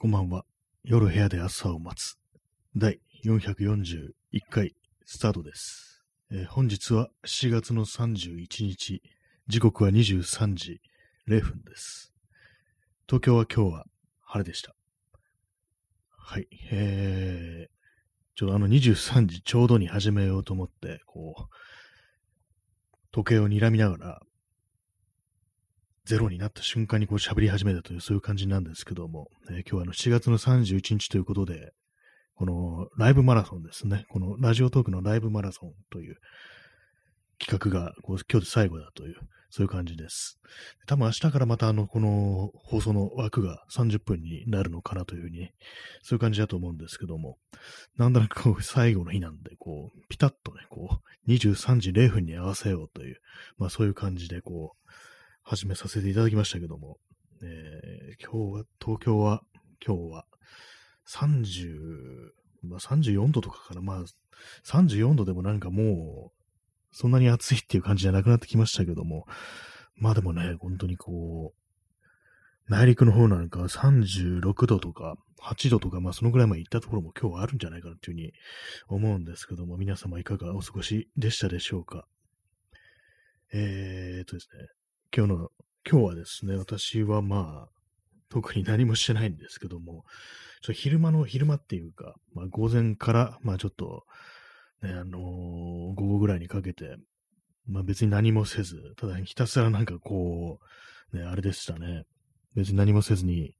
こんばんは。夜部屋で朝を待つ。第441回スタートです。えー本日は7月の31日、時刻は23時0分です。東京は今日は晴れでした。はい。えー、ちょうどあの23時ちょうどに始めようと思って、こう、時計を睨みながら、ゼロになった瞬間にこう喋り始めたというそういう感じなんですけども、えー今日はの7月の31日ということで、このライブマラソンですね、このラジオトークのライブマラソンという企画がこう今日で最後だという、そういう感じです。多分明日からまたあの、この放送の枠が30分になるのかなというふうに、そういう感じだと思うんですけども、なんだかこう最後の日なんで、こう、ピタッとね、こう、23時0分に合わせようという、まあそういう感じでこう、始めさせていただきましたけども、えー今日は、東京は、今日は30、まあ34度とかかな、まあ34度でもなんかもう、そんなに暑いっていう感じじゃなくなってきましたけども、まあでもね、本当にこう、内陸の方なんか36度とか8度とか、まあそのぐらいまで行ったところも今日はあるんじゃないかなというふうに思うんですけども、皆様いかがお過ごしでしたでしょうか。えーっとですね、今日の、今日はですね、私はまあ、特に何もしてないんですけども、ちょ昼間の、昼間っていうか、まあ午前から、まあちょっと、ね、あのー午後ぐらいにかけて、まあ別に何もせず、ただひたすらなんかこう、ね、あれでしたね。別に何もせずに、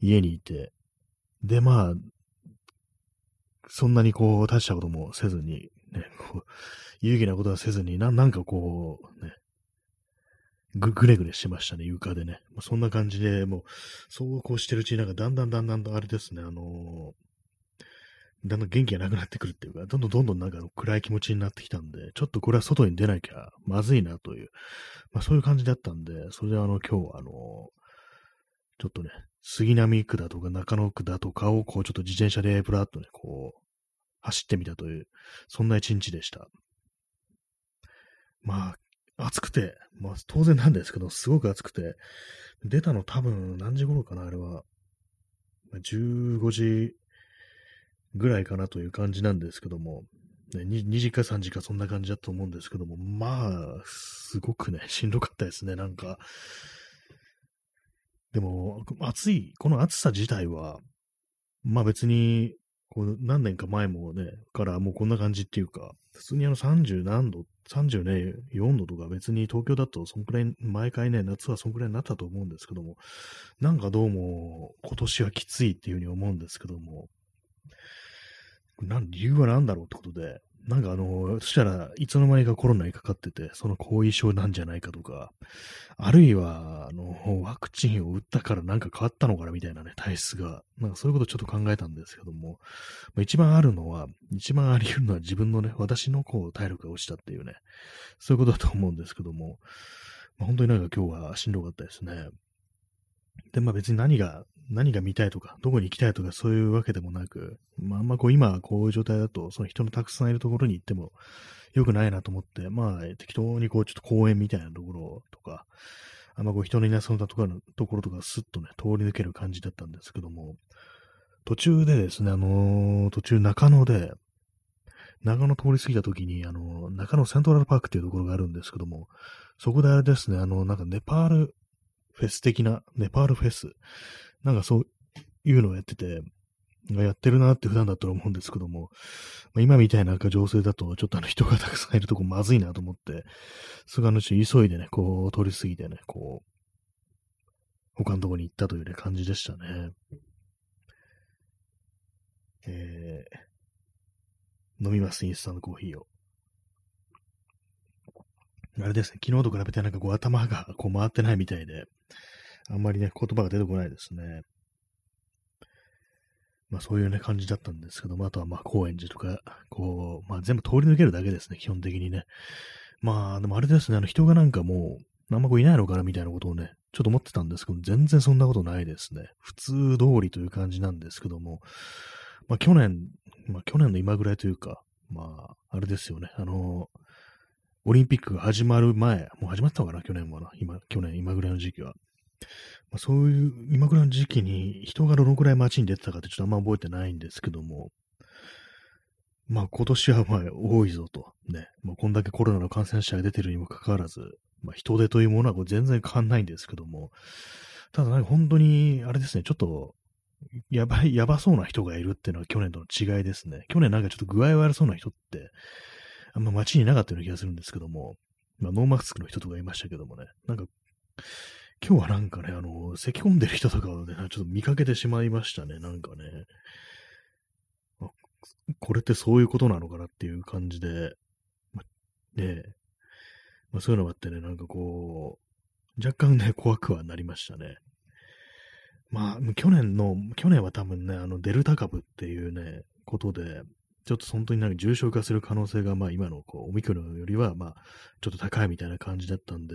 家にいて、でまあ、そんなにこう、大したこともせずに、ね、こう、有意義なことはせずに、ななんかこう、ね、ぐ、ぐれぐれしてましたね、床でね。まあそんな感じで、もう、そうこうしてるうちになんかだんだんだんだんとあれですね、あのーだんだん元気がなくなってくるっていうか、どんどんどんどんなんか暗い気持ちになってきたんで、ちょっとこれは外に出なきゃまずいなという、まあそういう感じだったんで、それであの今日はあのーちょっとね、杉並区だとか中野区だとかをこうちょっと自転車でブラーっとね、こう、走ってみたという、そんな一日でした。まあ、暑くて、まあ当然なんですけど、すごく暑くて、出たの多分何時頃かな、あれは。15時ぐらいかなという感じなんですけども、2, 時か3時かそんな感じだと思うんですけども、まあ、すごくね、しんどかったですね、なんか。でも、暑い、この暑さ自体は、まあ別に、何年か前もね、からもうこんな感じっていうか、普通にあの30何度っ34度とか別に東京だとそんくらい、毎回ね、夏はそんくらいになったと思うんですけども、なんかどうも今年はきついっていうふうに思うんですけども、なん、理由は何だろうってことで、なんかあの、そしたらいつの間にかコロナにかかってて、その後遺症なんじゃないかとか、あるいは、あの、ワクチンを打ったからなんか変わったのかなみたいなね、体質が。なんかそういうことちょっと考えたんですけども、まあ、一番あるのは、一番あり得るのは自分のね、私のこう体力が落ちたっていうね、そういうことだと思うんですけども、まあ、本当になんか今日はしんどかったですね。で、まあ別に何が、何が見たいとか、どこに行きたいとかそういうわけでもなく、まああんまこう今こういう状態だと、その人のたくさんいるところに行っても良くないなと思って、まあ適当にこうちょっと公園みたいなところとか、あんまこう人のいなそうなところところとかスッとね、通り抜ける感じだったんですけども、途中でですね、あのー途中中野で、中野通り過ぎた時に、あの中野セントラルパークっていうところがあるんですけども、そこであれですね、あの、なんかネパールフェス的な、ネパールフェス、なんかそういうのをやってて、やってるなって普段だったら思うんですけども、まあ、今みたいな情勢だと、ちょっとあの人がたくさんいるとこまずいなと思って、それがあのち急いでね、こう通り過ぎてね、こう、他のとこに行ったというね、感じでしたね。えー、飲みます、インスタントコーヒーを。あれですね、昨日と比べてなんかこう頭がこう回ってないみたいで、あんまりね、言葉が出てこないですね。まあそういうね、感じだったんですけども、あとはまあ高円寺とか、こう、まあ全部通り抜けるだけですね、基本的にね。まあでもあれですね、あの人がなんかもう、あんまこういないのかなみたいなことをね、ちょっと思ってたんですけど、全然そんなことないですね。普通通りという感じなんですけども、まあ去年、まあ去年の今ぐらいというか、まあ、あれですよね、あの、オリンピックが始まる前、もう始まったのかな、去年はな、今、去年、今ぐらいの時期は。まあ、そういう今ぐらいの時期に人がどのくらい街に出てたかってちょっとあんま覚えてないんですけども、まあ今年はまあ多いぞと。ね。まあこんだけコロナの感染者が出てるにもかかわらず、まあ人手というものはこ全然変わんないんですけども、ただなんか本当に、あれですね、ちょっと、やばい、やばそうな人がいるっていうのは去年との違いですね。去年なんかちょっと具合悪そうな人って、あんま街にいなかったような気がするんですけども、まあノーマスクの人とかいましたけどもね、なんか、今日はなんかね、あの、咳込んでる人とかをね、ちょっと見かけてしまいましたね、なんかね。これってそういうことなのかなっていう感じで、ま、ねまあ、そういうのがあってね、なんかこう、若干ね、怖くはなりましたね。まあ、去年の、去年は多分ね、あの、デルタ株っていうね、ことで、ちょっと本当になんか重症化する可能性が、まあ今のこうオミクロンよりは、まあ、ちょっと高いみたいな感じだったんで、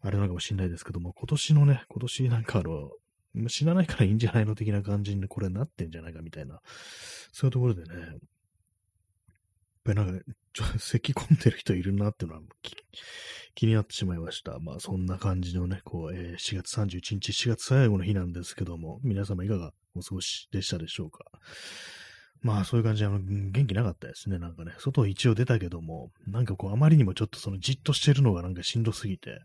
あれなのかもしれないですけども、今年のね、今年なんかあの、死なないからいいんじゃないの的な感じにこれなってんじゃないかみたいな、そういうところでね、やっぱりなんか、ちょっと 咳込んでる人いるなっていうのは気になってしまいました。まあそんな感じのね、こう、えー、4月31日、4月最後の日なんですけども、皆様いかがお過ごしでしたでしょうか？まあそういう感じで、あの、元気なかったですね。なんかね、外一応出たけども、なんかこう、あまりにもちょっとそのじっとしてるのがなんかしんどすぎて、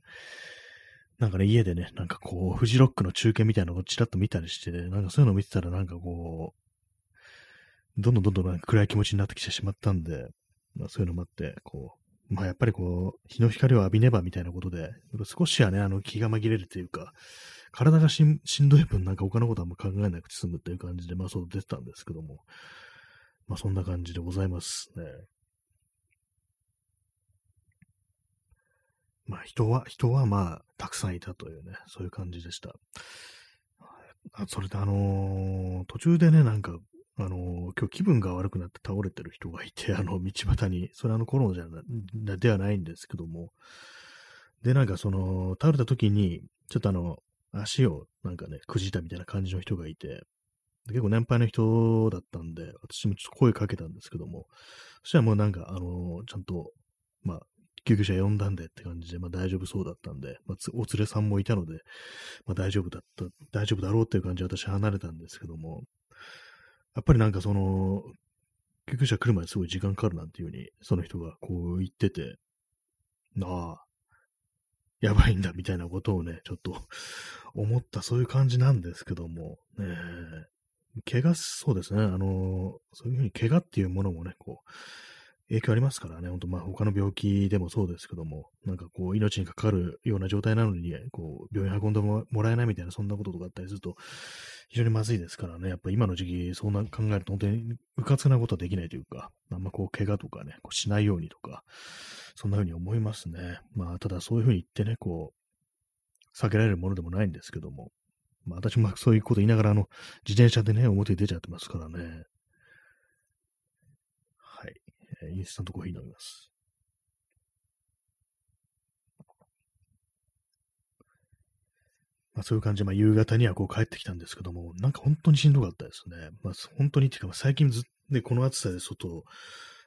なんかね、家でね、なんかこう、フジロックの中継みたいなのをちらっと見たりしてね、なんかそういうのを見てたらなんかこう、どんどんどんどんなんか暗い気持ちになってきてしまったんで、まあそういうのもあって、こう、まあやっぱりこう、日の光を浴びねばみたいなことで、少しはね、あの気が紛れるというか、体がしんどい分なんか他のことはあんま考えなくて済むっていう感じで、まあそう出てたんですけども、まあそんな感じでございますね。まあ人は、人はまあ、たくさんいたというね、そういう感じでした。あそれであのー、途中でね、なんか、あのー、今日気分が悪くなって倒れてる人がいて、あの、道端に、それあのコロナじゃな、ではないんですけども、で、なんかその、倒れた時に、ちょっとあの、足をなんかね、くじいたみたいな感じの人がいて、結構年配の人だったんで、私もちょっと声かけたんですけども、そしたらもうなんか、あのー、ちゃんと、まあ、救急車呼んだんでって感じで、まあ大丈夫そうだったんで、まあ、お連れさんもいたので、まあ大丈夫だった、大丈夫だろうっていう感じで私離れたんですけども、やっぱりなんかその、救急車来るまですごい時間かかるなんていうふうに、その人がこう言ってて、ああ、やばいんだみたいなことをね、ちょっと思った、そういう感じなんですけども、ねえ。怪我、そうですね、あの、そういうふうに怪我っていうものもね、こう、影響ありますからね、本当まあ他の病気でもそうですけども、なんかこう命にかかるような状態なのに、こう病院運んでもらえないみたいなそんなこととかあったりすると非常にまずいですからね、やっぱ今の時期そんな考えると本当にうかつなことはできないというか、あんまこう怪我とかね、こうしないようにとか、そんな風に思いますね。まあただそういう風に言ってね、こう、避けられるものでもないんですけども、まあ私もそういうこと言いながらあの、自転車でね、表に出ちゃってますからね。えインスタントコーヒー飲みます。まあそういう感じで、まあ夕方にはこう帰ってきたんですけども、なんか本当にしんどかったですね。まあ本当にっていうか、最近ずっと、この暑さで外、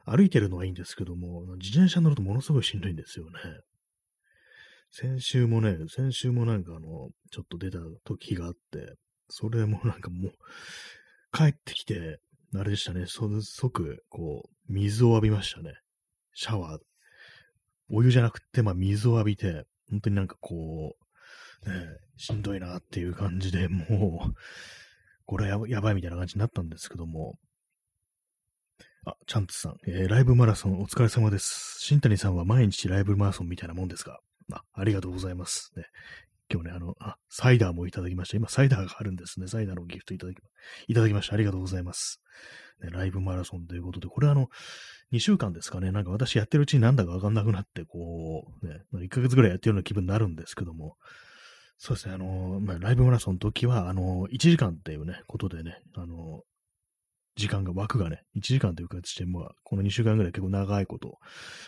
歩いてるのはいいんですけども、自転車乗るとものすごいしんどいんですよね。先週もね、先週もなんかあの、ちょっと出た時があって、それもなんかもう、帰ってきて、あれでしたね、即、こう、水を浴びましたね。シャワー。お湯じゃなくて、まあ、水を浴びて、本当になんかこう、ね、しんどいなっていう感じで、もう、これはやばいみたいな感じになったんですけども、あ、チャンツさん、えー、ライブマラソンお疲れ様です。新谷さんは毎日ライブマラソンみたいなもんですか？あありがとうございます。ね、今日ね、あの、あ、サイダーもいただきました。今、サイダーがあるんですね。サイダーのギフトいただき、いただきました。ありがとうございます。ね、ライブマラソンということで、これあの、2週間ですかね、なんか私やってるうちになんだかわかんなくなって、こう、ね、1ヶ月ぐらいやってるような気分になるんですけども、そうですね、あの、まあ、ライブマラソンの時は、あの、1時間っていうね、ことでね、あの、時間が、枠がね、1時間という形で、まあ、この2週間ぐらい結構長いこと、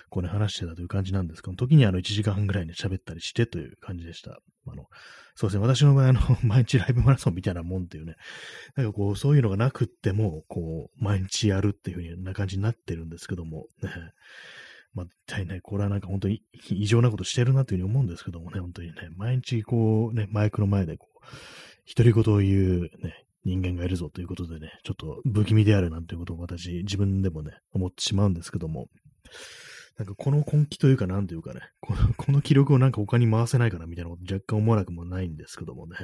こうね、話してたという感じなんですけど、時にあの1時間ぐらいね、喋ったりしてという感じでした。あの、そうですね、私の場合、あの、毎日ライブマラソンみたいなもんっていうね、なんかこう、そういうのがなくっても、こう、毎日やるっていう風な感じになってるんですけども、ね、まあ、一体ね、これはなんか本当に異常なことしてるなというふうに思うんですけどもね、本当にね、毎日こうね、マイクの前でこう、独り言を言うね、人間がいるぞということでね、ちょっと不気味であるなんていうことを私、自分でもね、思ってしまうんですけども、なんかこの根気というか、なんというかね、このこの記録をなんか他に回せないかなみたいなこと若干思わなくもないんですけどもね。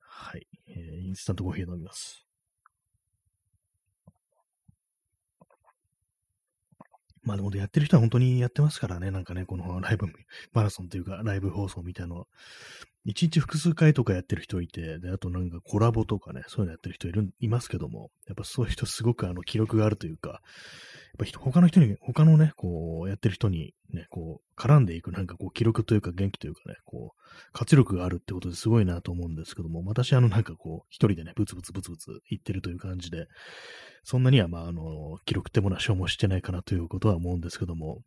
はい。えー、インスタントコーヒー飲みます。まあでもやってる人は本当にやってますからね、なんかね、このライブ、マラソンというかライブ放送みたいなの一日複数回とかやってる人いて、で、あとなんかコラボとかね、そういうのやってる人いる、いますけども、やっぱそういう人すごくあの記録があるというか、やっぱ他の人に、他のね、こう、やってる人にね、こう、絡んでいくなんかこう、記録というか元気というかね、こう、活力があるってことですごいなと思うんですけども、私あのなんかこう、一人でね、ブツブツブツブツ言ってるという感じで、そんなには、まあ、あの、記録ってものは消耗してないかなということは思うんですけども、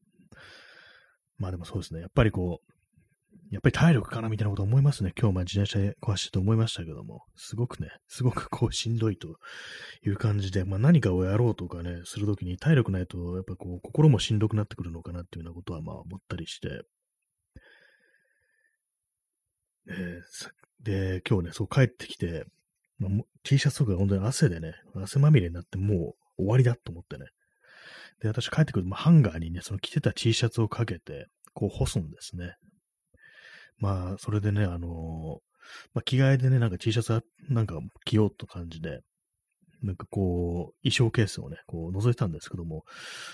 まあでもそうですね。やっぱりこう、やっぱり体力かなみたいなこと思いますね。今日、まあ自転車で壊してと思いましたけども、すごくね、すごくこうしんどいという感じで、まあ何かをやろうとかね、するときに体力ないと、やっぱこう心もしんどくなってくるのかなっていうようなことはまあ思ったりして、えー、で、今日ね、そう帰ってきて、まあ、T シャツとか本当に汗でね、汗まみれになってもう終わりだと思ってね。で、私帰ってくると、まあ、ハンガーにね、その着てた T シャツをかけて、こう干すんですね。まあ、それでね、あの、まあ、着替えでね、なんか T シャツなんか着ようと感じで、なんかこう、衣装ケースをね、こう覗いたんですけども、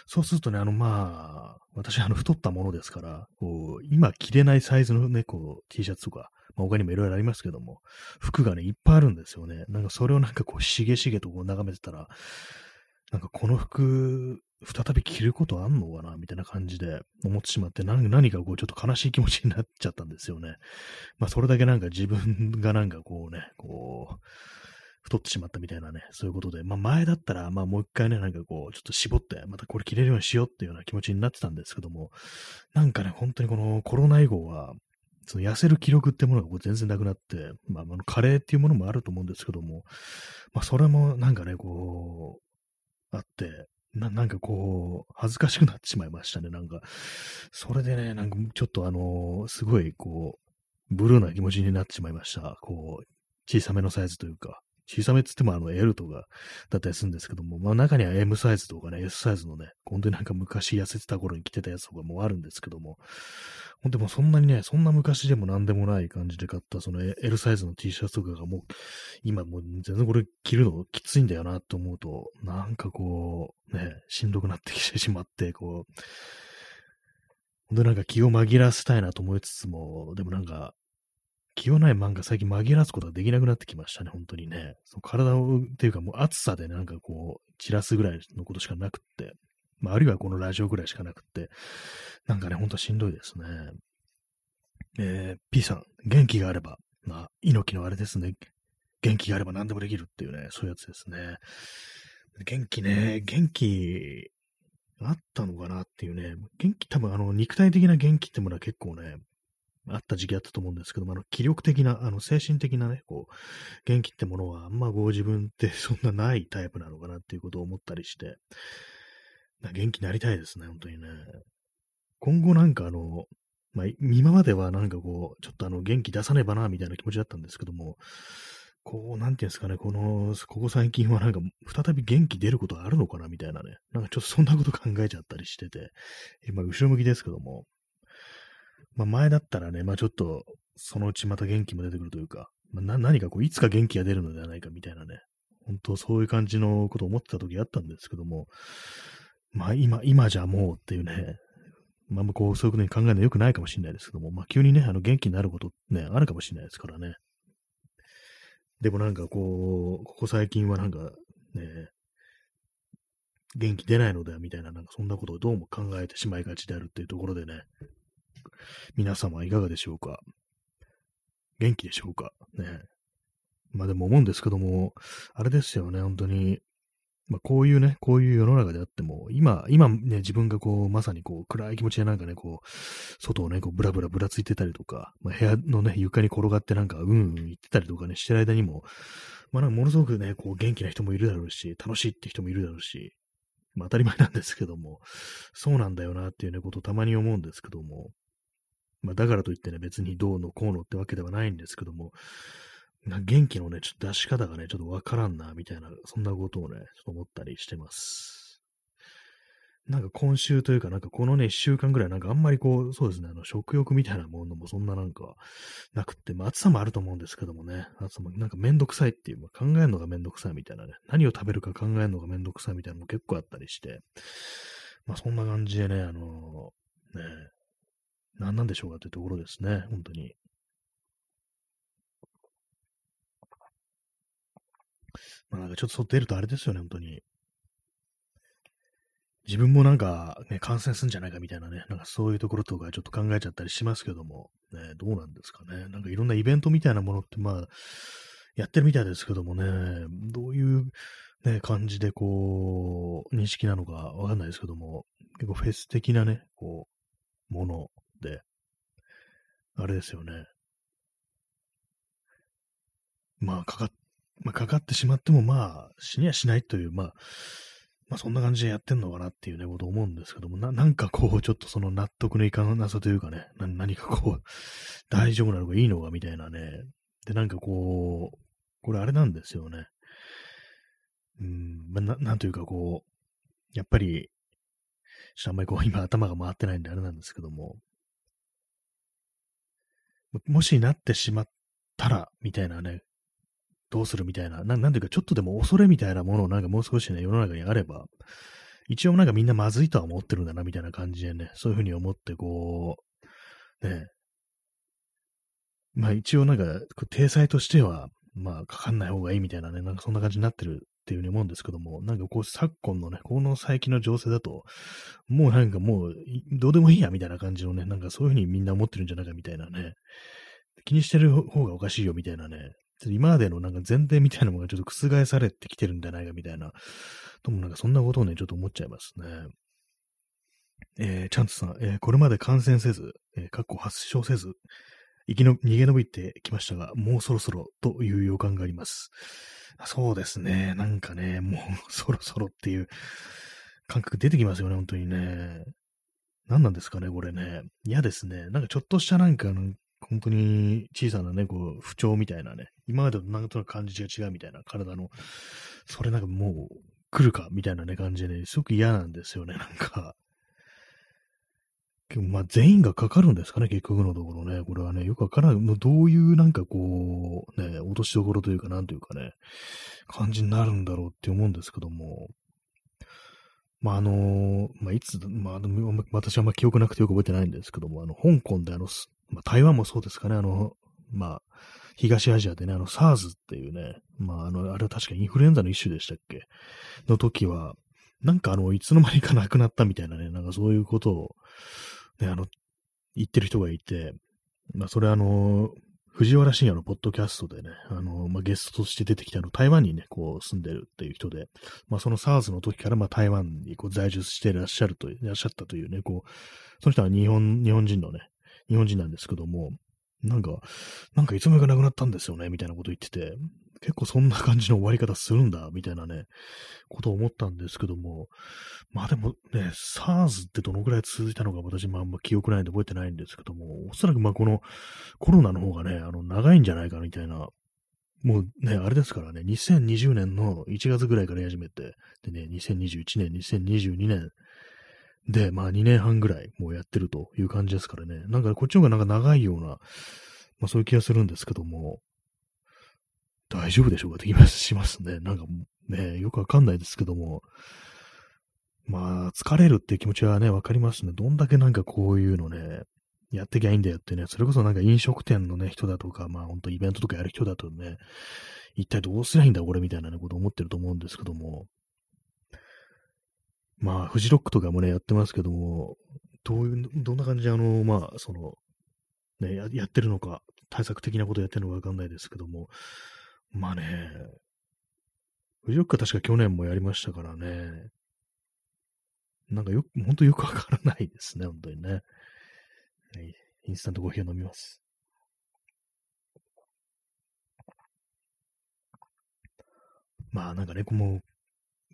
そうするとね、あのまあ、私あの太ったものですから、こう、今着れないサイズのね、こう、T シャツとか、まあ、他にもいろいろありますけども、服がね、いっぱいあるんですよね。なんかそれをなんかこう、しげしげとこう眺めてたら、なんかこの服、再び着ることあんのかなみたいな感じで思ってしまって何、何かこうちょっと悲しい気持ちになっちゃったんですよね。まあそれだけなんか自分がなんかこうね、こう、太ってしまったみたいなね、そういうことで、まあ前だったら、まあもう一回ね、なんかこう、ちょっと絞って、またこれ着れるようにしようっていうような気持ちになってたんですけども、なんかね、本当にこのコロナ以後は、その痩せる気力ってものが全然なくなって、まあ、あの、カレーっていうものもあると思うんですけども、まあ、それもなんかね、こう、あって、ななんかこう、恥ずかしくなってしまいましたね、なんか。それでね、なんかちょっとあの、すごいこう、ブルーな気持ちになってしまいました。こう、小さめのサイズというか、小さめっつってもあの L とかだったりするんですけども、まあ中には M サイズとかね、S サイズのね、本当になんか昔痩せてた頃に着てたやつとかもあるんですけども、本当にもそんなにね、そんな昔でも何でもない感じで買ったその L サイズの T シャツとかがもう、今もう全然これ着るのきついんだよなと思うと、なんかこう、ね、しんどくなってきてしまって、こう、本当なんか気を紛らわせたいなと思いつつも、でもなんか、気をない漫画最近紛らわすことができなくなってきましたね、本当にね。その体を、っていうかもう暑さでなんかこう、散らすぐらいのことしかなくって、まあ、あるいはこのラジオぐらいしかなくって、なんかね、ほんとしんどいですね。えー、P さん、元気があれば、まあ、猪木のあれですね。元気があれば何でもできるっていうね、そういうやつですね。元気ね、元気あったのかなっていうね、元気、多分あの、肉体的な元気ってものは結構ね、あった時期あったと思うんですけども、あの、気力的な、あの、精神的なね、こう、元気ってものは、あんまご自分って そんなないタイプなのかなっていうことを思ったりして、元気になりたいですね、本当にね。今後なんかあの、まあ、今まではなんかこう、ちょっとあの、元気出さねばな、みたいな気持ちだったんですけども、こう、なんていうんですかね、この、ここ最近はなんか、再び元気出ることあるのかな、みたいなね。なんかちょっとそんなこと考えちゃったりしてて、今、後ろ向きですけども、まあ前だったらね、まあちょっと、そのうちまた元気も出てくるというか、まあ、何かこう、いつか元気が出るのではないかみたいなね、本当そういう感じのことを思ってた時あったんですけども、まあ今、今じゃもうっていうね、まあこう、そういうことに考えるの良くないかもしれないですけども、まあ急にね、あの元気になることね、あるかもしれないですからね。でもなんかこう、ここ最近はなんかね、元気出ないのではみたいな、なんかそんなことをどうも考えてしまいがちであるっていうところでね、皆様いかがでしょうか？元気でしょうか？ね。まあでも思うんですけども、あれですよね、本当に。まあこういうね、こういう世の中であっても、今、今ね、自分がこう、まさにこう、暗い気持ちでなんかね、こう、外をね、こう、ブラブラブラついてたりとか、まあ、部屋のね、床に転がってなんか、うんうん言ってたりとかね、してる間にも、まあなんかものすごくね、こう、元気な人もいるだろうし、楽しいって人もいるだろうし、まあ当たり前なんですけども、そうなんだよなっていうね、ことをたまに思うんですけども、まあだからといってね、別にどうのこうのってわけではないんですけども、元気のね、ちょっと出し方がね、ちょっとわからんな、みたいな、そんなことをね、ちょっと思ったりしてます。なんか今週というか、なんかこのね、一週間ぐらい、なんかあんまりこう、そうですね、あの、食欲みたいなものもそんななんか、なくって、まあ暑さもあると思うんですけどもね、暑さもなんかめんどくさいっていう、まあ、考えるのがめんどくさいみたいなね、何を食べるか考えるのがめんどくさいみたいなのも結構あったりして、まあそんな感じでね、あのね、何なんでしょうかというところですね、本当に。まあなんかちょっと外出るとあれですよね、本当に。自分もなんか、ね、感染するんじゃないかみたいなね、なんかそういうところとかちょっと考えちゃったりしますけども、ね、どうなんですかね。なんかいろんなイベントみたいなものって、まあ、やってるみたいですけどもね、どういう、ね、感じでこう、認識なのかわかんないですけども、結構フェス的なね、こう、もの、あれですよね。まあ、かかっ、まあ、かかってしまっても、まあ、死にはしないという、まあ、まあそんな感じでやってんのかなっていうね、こと思うんですけども、な、なんかこう、ちょっとその納得のいかなさというかね、な何かこう、大丈夫なのかいいのかみたいなね。で、なんかこう、これあれなんですよね。うん、まあ、ななんというかこう、やっぱり、ちょっとあんまりこう、今頭が回ってないんであれなんですけども、もしなってしまったら、みたいなね、どうするみたいな、ななんていうか、ちょっとでも恐れみたいなものをなんかもう少しね、世の中にあれば、一応なんかみんなまずいとは思ってるんだな、みたいな感じでね、そういうふうに思って、こう、ね、まあ一応なんか、体裁としては、まあかかんない方がいいみたいなね、なんかそんな感じになってるっていうふうに思うんですけども、なんかこう昨今のね、この最近の情勢だと、もうなんかもうどうでもいいやみたいな感じのね、なんかそういうふうにみんな思ってるんじゃないかみたいなね、気にしてる方がおかしいよみたいなね、今までのなんか前提みたいなものがちょっと覆されてきてるんじゃないかみたいな、ともなんかそんなことをね、ちょっと思っちゃいますね。えー、チャンツさん、えー、これまで感染せず、えー、過去発症せず、生きの、逃げ延びてきましたが、もうそろそろという予感があります。そうですね。なんかね、もうそろそろっていう感覚出てきますよね、本当にね。何なんですかね、これね。嫌ですね。なんかちょっとしたなんか、本当に小さなね、こう、不調みたいなね、今までとなんとなく感じが違うみたいな体の、それなんかもう来るかみたいなね、感じでね、すごく嫌なんですよね、なんか。まあ、全員がかかるんですかね、結局のところね。これはね、よくわからない。どういうなんかこう、ね、落としどころというか、なんというかね、感じになるんだろうって思うんですけども。まあ、あのまあ、いつ、まあ、私はあんま記憶なくてよく覚えてないんですけども、あの、香港であの、まあ、台湾もそうですかね、あの、まあ、東アジアでね、あの、SARS っていうね、まあ、あの、あれは確かインフルエンザの一種でしたっけ？の時は、なんかあの、いつの間にかなくなったみたいなね、なんかそういうことを、ね、あの、言ってる人がいて、まあ、それあの、藤原信也のポッドキャストでね、あの、まあ、ゲストとして出てきたの、台湾にね、こう住んでるっていう人で、まあ、その SARS の時から、まあ、台湾にこう在住していらっしゃると、いらっしゃったというね、こう、その人は日本、日本人のね、日本人なんですけども、なんか、なんかいつの間にかなくなったんですよね、みたいなこと言ってて、結構そんな感じの終わり方するんだ、みたいなね、ことを思ったんですけども、まあでもね、SARS ってどのくらい続いたのか私もあんま記憶ないんで覚えてないんですけども、おそらくまあこのコロナの方がね、あの、長いんじゃないかみたいな、もうね、あれですからね、2020年の1月ぐらいから始めて、でね、2021年、2022年、で、まあ2年半ぐらいもうやってるという感じですからね。なんかこっちの方がなんか長いような、まあそういう気がするんですけども、大丈夫でしょうか？って気がしますね。なんかね、よくわかんないですけども、まあ疲れるっていう気持ちはね、わかりますね。どんだけなんかこういうのね、やってきゃいいんだよってね、それこそなんか飲食店のね、人だとか、まあほんとイベントとかやる人だとね、一体どうすりゃいいんだ俺みたいな、こと思ってると思うんですけども、まあ、フジロックとかもね、やってますけども、どういう、どんな感じであの、まあ、その、ね、やってるのか、対策的なことやってるのかわかんないですけども、まあね、フジロックは確か去年もやりましたからね、なんかよく、ほんとよくわからないですね、本当にね。はい、インスタントコーヒーを飲みます。まあなんかね、もう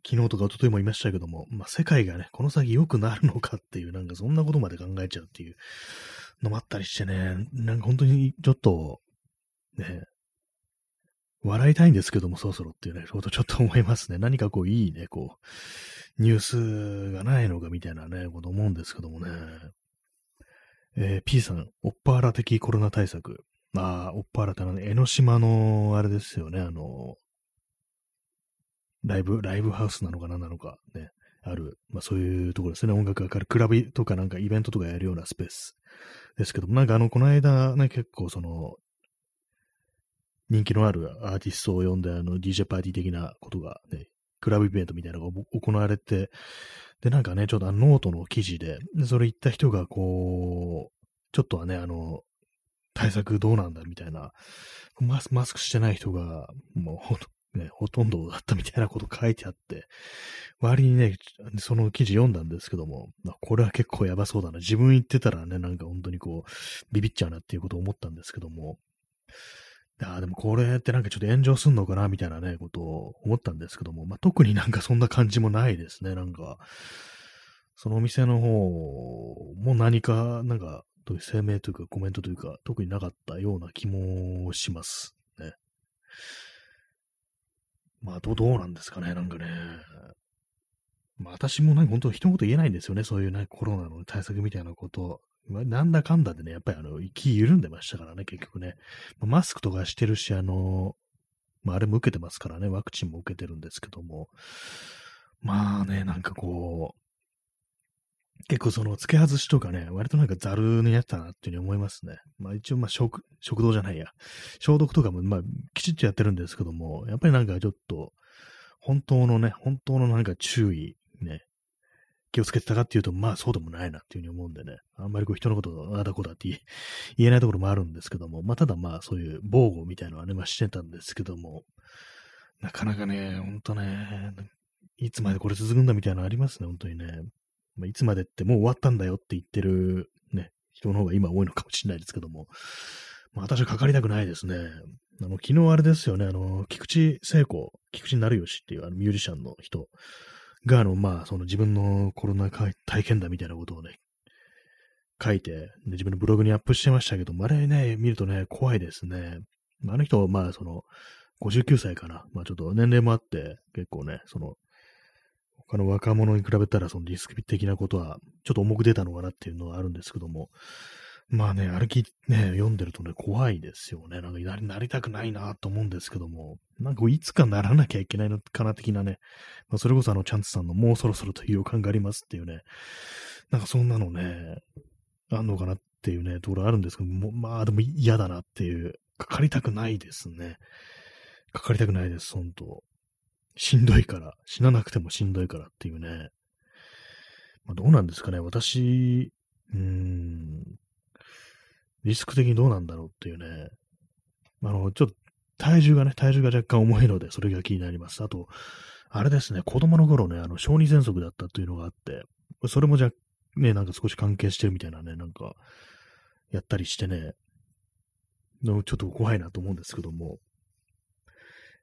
昨日とか一昨日も言いましたけども、まあ、世界がね、この先良くなるのかっていう、なんかそんなことまで考えちゃうっていうのもあったりしてね、なんか本当にちょっと、ね、笑いたいんですけども、そろそろっていうね、ことちょっと思いますね。何かこういいね、こう、ニュースがないのかみたいなね、こと思うんですけどもね。えー、P さん、オッパーラ的コロナ対策。ああ、オッパーラってのは、江ノ島の、あれですよね、あの、ライブ、ライブハウスなのか何なのか、ね、ある、まあそういうところですね、音楽がかる、クラブとかなんかイベントとかやるようなスペースですけども、なんかあの、この間ね、結構その、人気のあるアーティストを呼んで、あの、DJ パーティー的なことがね、クラブイベントみたいなのが行われて、で、なんかね、ちょっとノートの記事で、でそれ言った人がこう、ちょっとはね、あの、対策どうなんだみたいな、マスマスクしてない人が、もう、ね、ほとんどだったみたいなこと書いてあって、割にね、その記事読んだんですけども、これは結構やばそうだな。自分言ってたらね、なんか本当にこう、ビビっちゃうなっていうことを思ったんですけども、ああ、でもこれってなんかちょっと炎上すんのかなみたいなね、ことを思ったんですけども、まあ、特になんかそんな感じもないですね。なんか、そのお店の方も何か、なんか、どういう声明というかコメントというか、特になかったような気もしますね。まあ、ど、どうなんですかね、なんかね。まあ、私もなんか本当一言言えないんですよね、そういうね、コロナの対策みたいなこと。なんだかんだでね、やっぱりあの、気緩んでましたからね、結局ね。マスクとかしてるし、あの、まあ、あれも受けてますからね、ワクチンも受けてるんですけども。まあね、なんかこう、結構その付け外しとかね、割となんかザルにやったなっていうふうに思いますね。まあ一応まあ食、食堂じゃないや。消毒とかもまあきちっとやってるんですけども、やっぱりなんかちょっと、本当のね、本当のなんか注意、ね、気をつけてたかっていうと、まあそうでもないなっていうふうに思うんでね、あんまりこう人のことをあだこだって言えないところもあるんですけども、まあただまあそういう防護みたいなのはね、まあしてたんですけども、なかなかね、ほんとね、いつまでこれ続くんだみたいなのありますね、本当にね。まあ、いつまでってもう終わったんだよって言ってるね、人の方が今多いのかもしれないですけども、まあ私はかかりたくないですね。あの、昨日あれですよね、あの、菊池聖子、菊池成吉っていうあのミュージシャンの人が、あの、まあ、その自分のコロナ体験談みたいなことをね、書いて、で自分のブログにアップしてましたけど、あれね、見るとね、怖いですね。あの人、まあ、その、59歳かな。まあ、ちょっと年齢もあって、結構ね、その、他の若者に比べたら、そのリスク的なことは、ちょっと重く出たのかなっていうのはあるんですけども、まあね、歩きね、読んでるとね、怖いですよね。なんかなりなりたくないなと思うんですけども、なんかいつかならなきゃいけないのかな的なね、まあ、それこそあの、チャンツさんのもうそろそろという予感がありますっていうね、なんかそんなのね、あんのかなっていうね、ところあるんですけども、まあでも嫌だなっていう、かかりたくないですね。かかりたくないです、本当しんどいから、死ななくてもしんどいからっていうね。まあ、どうなんですかね、私、うーん、リスク的にどうなんだろうっていうね。あの、ちょっと体重がね、体重が若干重いので、それが気になります。あと、あれですね、子供の頃ね、あの、小児喘息だったというのがあって、それもじゃ、ね、なんか少し関係してるみたいなね、なんか、やったりしてね、のちょっと怖いなと思うんですけども、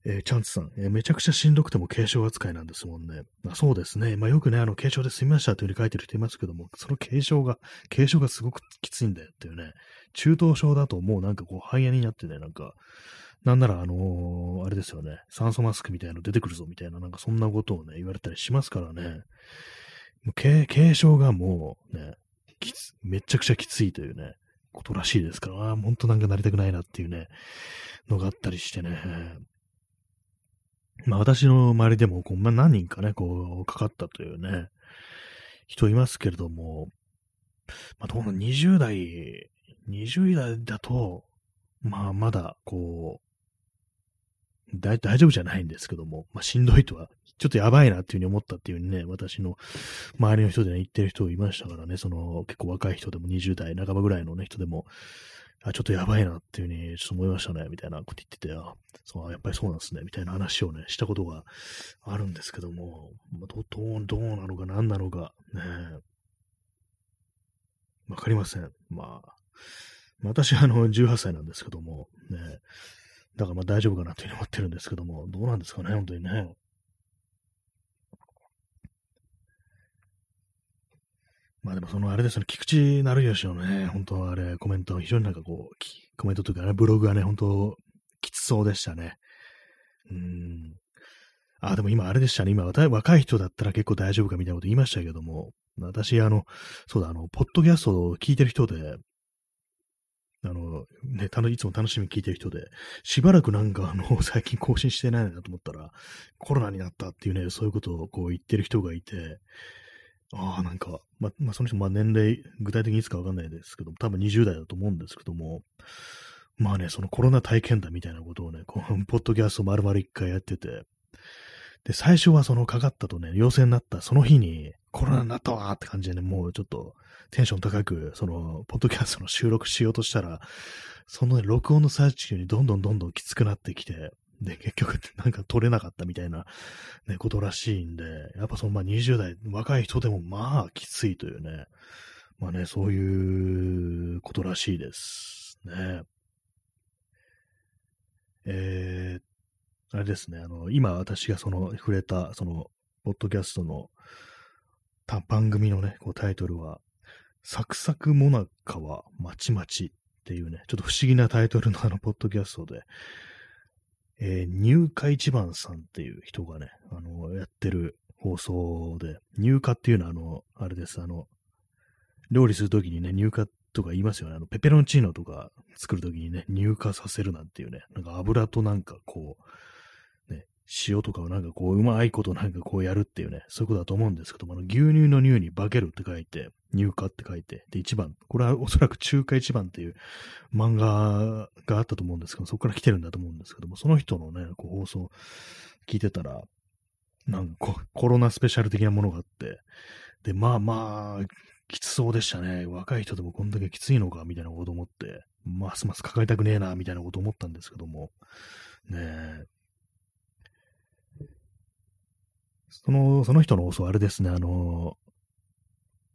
えー、チャンツさん、えー、めちゃくちゃしんどくても軽症扱いなんですもんね。まあ、そうですね。まあ、よくね、あの、軽症で済みましたというふうに書いてる人いますけども、その軽症が、軽症がすごくきついんだよっていうね、中等症だともうなんかこう、肺炎になってね、なんか、なんならあのー、あれですよね、酸素マスクみたいなの出てくるぞみたいな、なんかそんなことをね、言われたりしますからね、軽軽症がもうね、きつ、めちゃくちゃきついというね、ことらしいですから、あ本当なんかなりたくないなっていうね、のがあったりしてね、まあ私の周りでもこう、まあ、何人かね、こう、かかったというね、人いますけれども、まあどうも20代、20代だと、まあまだこう、大丈夫じゃないんですけども、まあしんどいとは、ちょっとやばいなっていうふうに思ったっていうね、私の周りの人でね、言ってる人いましたからね、その結構若い人でも20代半ばぐらいのね、人でも、あ、ちょっとやばいなっていうふうにちょっと思いましたね、みたいなこと言ってて、あ、そう、やっぱりそうなんですね、みたいな話をね、したことがあるんですけども、まあ、どどう、どうなのか何なのか、ね、わかりません。まあ、私はあの、18歳なんですけども、ね、だからまあ大丈夫かなというふうに思ってるんですけども、どうなんですかね、本当にね。まあでもそのあれですね、菊池成吉のね、本当あれ、コメント、非常になんかこう、コメントというかね、ブログがね、本当きつそうでしたね。うん。あ、でも今あれでしたね。今、若い人だったら結構大丈夫かみたいなこと言いましたけども、私、あの、そうだ、あの、ポッドキャストを聞いてる人で、あの、ね、たのいつも楽しみに聞いてる人で、しばらくなんか、あの、最近更新してないなと思ったら、コロナになったっていうね、そういうことをこう言ってる人がいて、ああ、なんか、ま、まあ、その人、まあ、年齢、具体的にいつかわかんないですけども、多分20代だと思うんですけども、まあね、そのコロナ体験談みたいなことをね、この ポッドキャスト丸々一回やってて、で、最初はそのかかったとね、陽性になったその日に、コロナになったわーって感じでね、もうちょっとテンション高く、その、ポッドキャストの収録しようとしたら、その、ね、録音の最中にどんどんどんどんきつくなってきて、で、結局なんか撮れなかったみたいな、ね、ことらしいんで、やっぱそのまあ20代、若い人でもまあきついというね、まあね、そういうことらしいですね。えー、あれですね、あの、今私がその触れた、その、ポッドキャストの番組のね、こうタイトルは、サクサクモナカはまちまちっていうね、ちょっと不思議なタイトルのあの、ポッドキャストで、えー、入荷一番さんっていう人がね、あの、やってる放送で、入荷っていうのはあの、あれです、あの、料理するときにね、入荷とか言いますよね。あの、ペペロンチーノとか作るときにね、入荷させるなんていうね、なんか油となんかこう、塩とかをなんかこう、うまいことなんかこうやるっていうね、そういうことだと思うんですけども、あの牛乳の乳に化けるって書いて、乳化って書いて、で、一番、これはおそらく中華一番っていう漫画があったと思うんですけど、そこから来てるんだと思うんですけども、その人のね、こう放送聞いてたら、なんかコロナスペシャル的なものがあって、で、まあまあ、きつそうでしたね。若い人でもこんだけきついのか、みたいなこと思って、ますます抱えたくねえな、みたいなこと思ったんですけども、ねえ、その、その人の放送、あれですね、あの、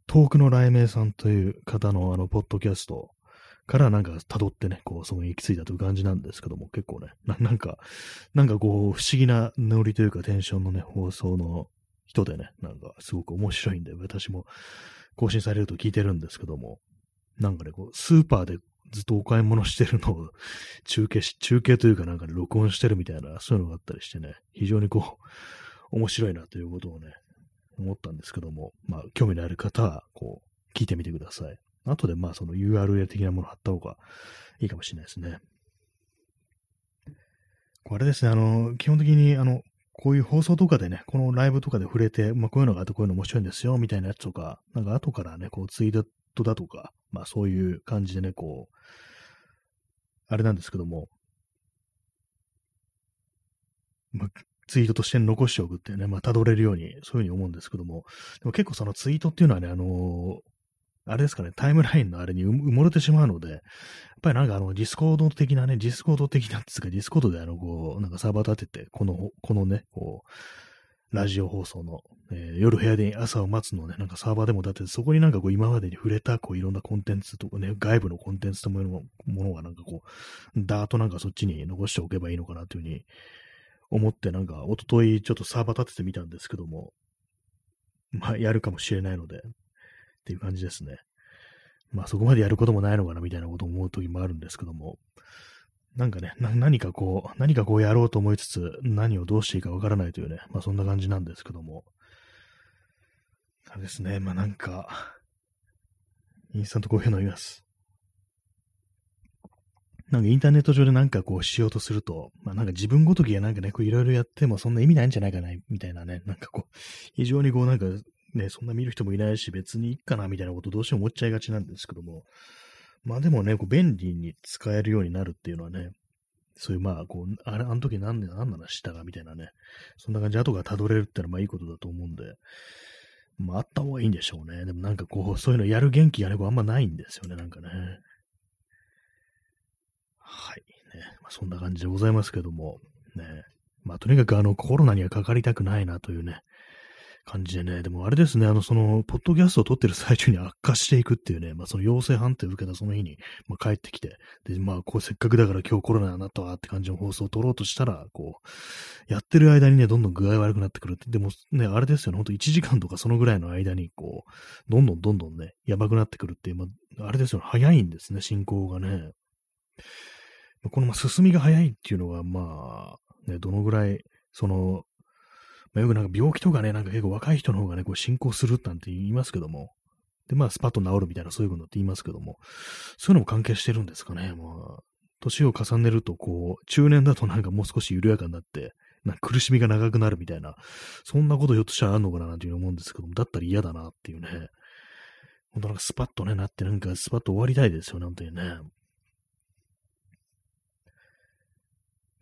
遠くの雷鳴さんという方のあの、ポッドキャストからなんか辿ってね、こう、そこに行き着いたという感じなんですけども、結構ね、なんか、なんかこう、不思議なノリというかテンションのね、放送の人でね、なんかすごく面白いんで、私も更新されると聞いてるんですけども、なんかね、こう、スーパーでずっとお買い物してるのを中継し、中継というかなんかね、録音してるみたいな、そういうのがあったりしてね、非常にこう、面白いなということをね、思ったんですけども、まあ、興味のある方は、こう、聞いてみてください。後で、まあ、その URL 的なもの貼った方がいいかもしれないですね。これですね、あの、基本的に、あの、こういう放送とかでね、このライブとかで触れて、まあ、こういうのがあってこういうの面白いんですよ、みたいなやつとか、なんか後からね、こうツイートだとか、まあそういう感じでね、こう、あれなんですけども、まあ、ツイートとして残しておくっていうね、まあ、辿れるように、そういうふうに思うんですけども、でも結構そのツイートっていうのはね、あの、あれですかね、タイムラインのあれに埋もれてしまうので、やっぱりなんかあの、 Discord 的なね、 Discord 的なですか、 Discord であの、こう、なんかサーバー立てて、この、このね、こう、ラジオ放送の、えー、夜部屋で朝を待つのね、なんかサーバーでも立てて、そこになんかこう今までに触れた、こういろんなコンテンツとかね、外部のコンテンツとものものがなんかこう、ダートなんかそっちに残しておけばいいのかなというふうに思ってなんか、おとといちょっとサーバー立ててみたんですけども、まあ、やるかもしれないので、っていう感じですね。まあ、そこまでやることもないのかな、みたいなことを思う時もあるんですけども、なんかね、何かこう、何かこうやろうと思いつつ、何をどうしていいかわからないというね、まあそんな感じなんですけども、あれですね、まあなんか、インスタントコーヒー飲みます。なんかインターネット上でなんかこうしようとすると、まあなんか自分ごときがなんかね、こういろいろやってもそんな意味ないんじゃないかな、みたいなね、なんかこう、非常にこうなんかね、そんな見る人もいないし別にいいかな、みたいなことどうしても思っちゃいがちなんですけども、まあでもね、こう便利に使えるようになるっていうのはね、そういうまあ、こう、あれ、あの時何で、何なのしたかみたいなね、そんな感じで後が辿れるってのはまあいいことだと思うんで、まああった方がいいんでしょうね。でもなんかこう、そういうのやる元気がね、こうあんまないんですよね、なんかね。はい。ね。まあ、そんな感じでございますけども、ね。まあ、とにかくあの、コロナにはかかりたくないなというね、感じでね、でもあれですね、あの、その、ポッドキャストを撮ってる最中に悪化していくっていうね、まあ、その陽性判定を受けたその日に、まあ、帰ってきて、で、まあ、こう、せっかくだから今日コロナになったわって感じの放送を撮ろうとしたら、こう、やってる間にね、どんどん具合悪くなってくるって、でもね、あれですよね、ほんと1時間とかそのぐらいの間に、こう、どんどんどんどんね、やばくなってくるっていう、まあ、あれですよね、早いんですね、進行がね。この、ま、進みが早いっていうのは、まあ、ね、どのぐらい、その、まあ、よくなんか病気とかね、なんか結構若い人の方がね、こう進行するなんて言いますけども、で、まあ、スパッと治るみたいな、そういうことって言いますけども、そういうのも関係してるんですかね。まあ、年を重ねると、こう、中年だと なんかもう少し緩やかになって、な苦しみが長くなるみたいな、そんなことひょっとしたらあるのかななんていう思うんですけども、だったら嫌だなっていうね。本当なんかスパッとね、なってなんかスパッと終わりたいですよ、なんていうね。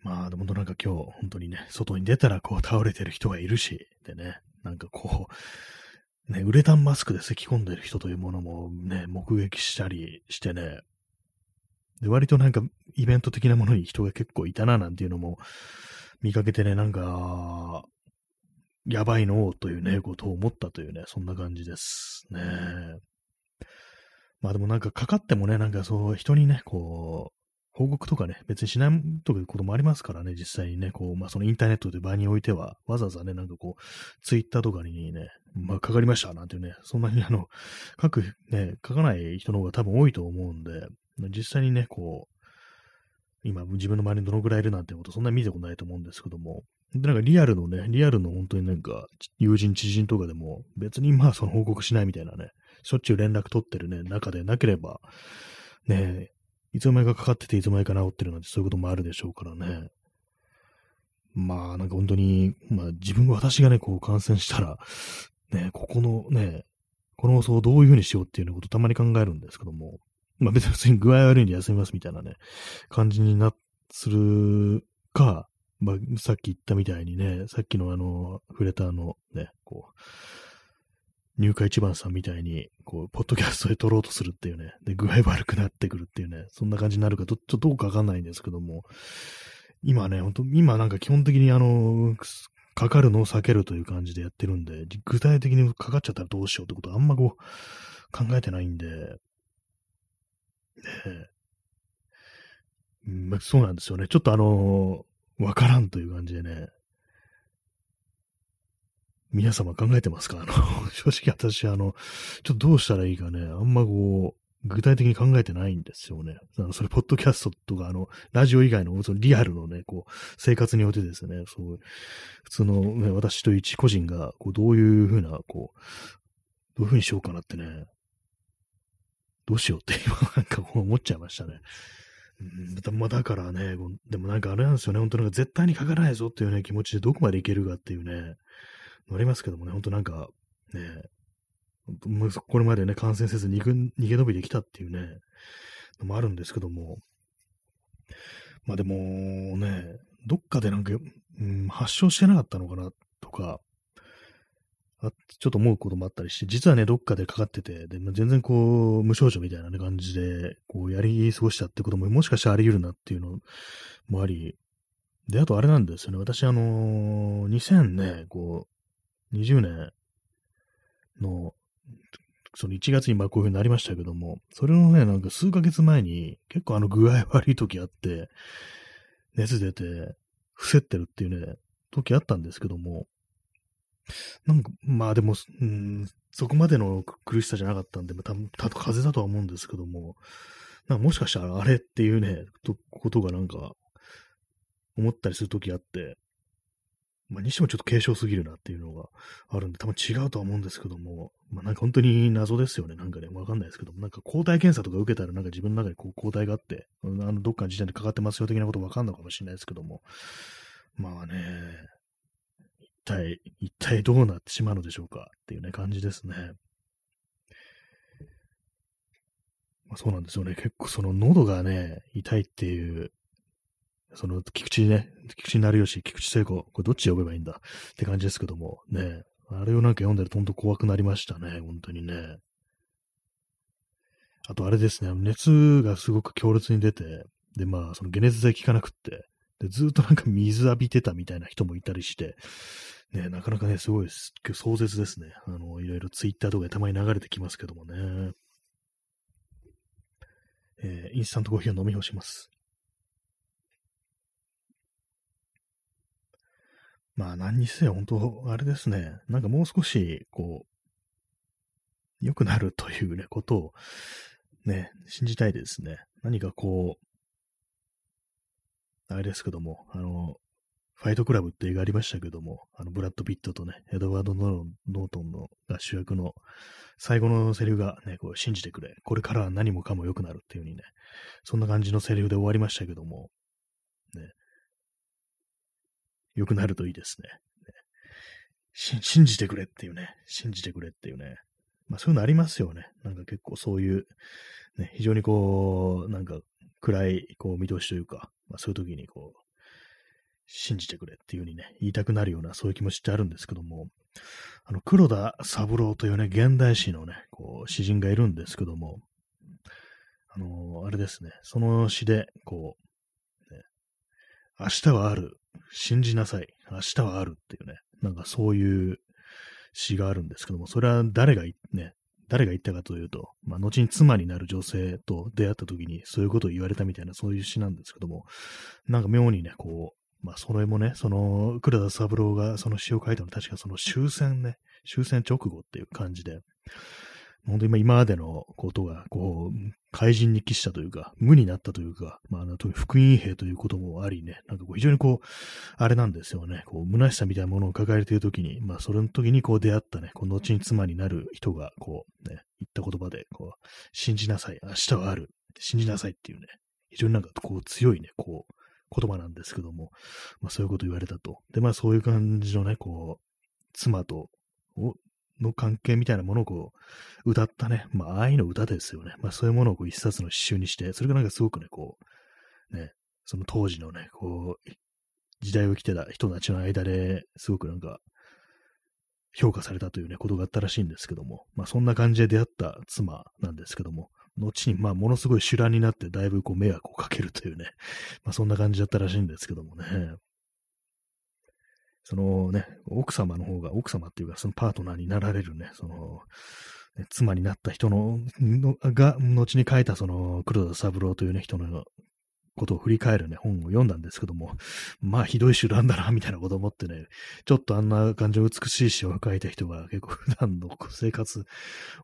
まあ、でもなんか今日、本当にね、外に出たらこう倒れてる人がいるし、でね、なんかこう、ね、ウレタンマスクで咳き込んでる人というものもね、目撃したりしてね、で、割となんかイベント的なものに人が結構いたななんていうのも見かけてね、なんか、やばいのというね、ことを思ったというね、そんな感じですね。まあでもなんかかかってもね、なんかそう人にね、こう、報告とかね、別にしないということもありますからね、実際にね、こう、まあ、そのインターネットで場においては、わざわざね、なんかこう、ツイッターとかにね、まあ、かかりましたなんていうね、そんなにあの、書く、ね、書かない人の方が多分多いと思うんで、実際にね、こう、今、自分の周りにどのぐらいいるなんてことそんなに見たことないと思うんですけども、で、なんかリアルのね、リアルの本当になんか、友人、知人とかでも、別にまあその報告しないみたいなね、しょっちゅう連絡取ってるね、中でなければ、ね、いつの間にかかかってていつの間にか治ってるなんてそういうこともあるでしょうからね。まあ、なんか本当に、まあ自分、私がね、こう感染したら、ね、ここのね、この放送をどういうふうにしようっていうようなことたまに考えるんですけども、まあ別に普通に具合悪いんで休みますみたいなね、感じにな、するか、まあさっき言ったみたいにね、さっきのあの、触れたあのね、こう、入会一番さんみたいに、こう、ポッドキャストで撮ろうとするっていうね、で、具合悪くなってくるっていうね、そんな感じになるかど、ちょっとどうかわかんないんですけども、今ね、ほんと、今なんか基本的にあの、かかるのを避けるという感じでやってるんで、具体的にかかっちゃったらどうしようってことはあんまこう、考えてないんで、ねえ、まあ、そうなんですよね。ちょっとあのわからんという感じでね、皆様考えてますか？あの、正直私、あの、ちょっとどうしたらいいかね、あんまこう、具体的に考えてないんですよね。あのそれ、ポッドキャストとか、あの、ラジオ以外の、そのリアルのね、こう、生活においてですね、そう、普通のね、私と一個人が、こう、どういうふうな、こう、どういうふうにしようかなってね、どうしようって今、なんかこう思っちゃいましたね。うん、まあ、だからね、でもなんかあれなんですよね、本当なんか絶対にかからないぞっていうね、気持ちでどこまでいけるかっていうね、ありますけどもね、ほんとなんか、ね、これまでね、感染せず逃げ逃げ延びてきたっていうね、のもあるんですけども、まあでもね、どっかでなんか、うん、発症してなかったのかなとか、あちょっと思うこともあったりして、実はね、どっかでかかってて、で全然こう、無症状みたいな、ね、感じで、こう、やり過ごしたってことも、もしかしたらあり得るなっていうのもあり、で、あとあれなんですよね、私、あのー、2000ね、こう、20年の、その1月にまあこういう風になりましたけども、それのね、なんか数ヶ月前に結構あの具合悪い時あって、熱出て、伏せってるっていうね、時あったんですけども、なんか、まあでも、うん、そこまでの苦しさじゃなかったんで、多分、た風邪だとは思うんですけども、なんかもしかしたらあれっていうね、ことがなんか、思ったりするときあって、まあ、にしてもちょっと軽症すぎるなっていうのがあるんで、多分違うとは思うんですけども、まあ、なんか本当に謎ですよね。なんかね、わかんないですけども、なんか抗体検査とか受けたらなんか自分の中にこう抗体があって、あの、どっかの時点でかかってますよ的なことわかんのかもしれないですけども、まあね、一体、一体どうなってしまうのでしょうかっていうね、感じですね。まあ、そうなんですよね。結構その喉がね、痛いっていうその、菊池ね、菊池成吉、菊池聖子、これどっち呼べばいいんだ？って感じですけども、ね、あれをなんか読んでると本当怖くなりましたね、本当にね。あとあれですね、熱がすごく強烈に出て、で、まあ、その解熱剤効かなくって、で、ずっとなんか水浴びてたみたいな人もいたりして、ね、なかなかね、すごい壮絶ですね。あの、いろいろツイッターとかでたまに流れてきますけどもね。えー、インスタントコーヒーを飲み干します。まあ、何にせよ、本当あれですね。なんかもう少し、こう、良くなるというね、ことを、ね、信じたいですね。何かこう、あれですけども、あの、ファイトクラブって映画ありましたけども、あの、ブラッド・ピットとね、エドワード・ノートンのが主役の最後のセリフがね、こう、信じてくれ。これからは何もかも良くなるっていう風にね、そんな感じのセリフで終わりましたけども、ね、良くなるといいですね。信じてくれっていうね、信じてくれっていうね、まあそういうのありますよね。なんか結構そういう、ね、非常にこう、なんか暗いこう見通しというか、まあ、そういう時にこう、信じてくれっていう風にね、言いたくなるようなそういう気持ちってあるんですけども、あの、黒田三郎というね、現代史のね、こう、詩人がいるんですけども、あのー、あれですね、その詩で、こう、ね、明日はある、信じなさい、明日はあるっていうね、なんかそういう詩があるんですけども、それは誰がね、誰が言ったかというと、まあ、後に妻になる女性と出会った時にそういうことを言われたみたいな、そういう詩なんですけども、なんか妙にね、こう、まあ、それもね、その、黒田三郎がその詩を書いたのは確かその終戦ね、終戦直後っていう感じで、本当に今までのことが、こう、怪人に帰したというか、無になったというか、まあ、福音兵ということもありね、なんかこう非常にこう、あれなんですよね、こう、虚しさみたいなものを抱えているときに、まあ、それの時にこう出会ったね、こう、後に妻になる人が、こう、ね、言った言葉で、こう、信じなさい、明日はある、信じなさいっていうね、非常になんかこう、強いね、こう、言葉なんですけども、まあ、そういうこと言われたと。で、まあ、そういう感じのね、こう、妻と、の関係みたいなものをこう、歌ったね、まあ愛の歌ですよね。まあそういうものをこう一冊の詩集にして、それがなんかすごくね、こう、ね、その当時のね、こう、時代を生きてた人たちの間ですごくなんか、評価されたというね、ことがあったらしいんですけども、まあそんな感じで出会った妻なんですけども、後にまあものすごい修羅になってだいぶこう迷惑をかけるというね、まあそんな感じだったらしいんですけどもね。そのね、奥様の方が、奥様っていうか、そのパートナーになられるね、その、妻になった人の、のが、後に書いたその、黒田三郎というね、人のことを振り返るね、本を読んだんですけども、まあ、ひどい手段だな、みたいなこと思ってね、ちょっとあんな感じの美しい詩を書いた人が結構普段の生活、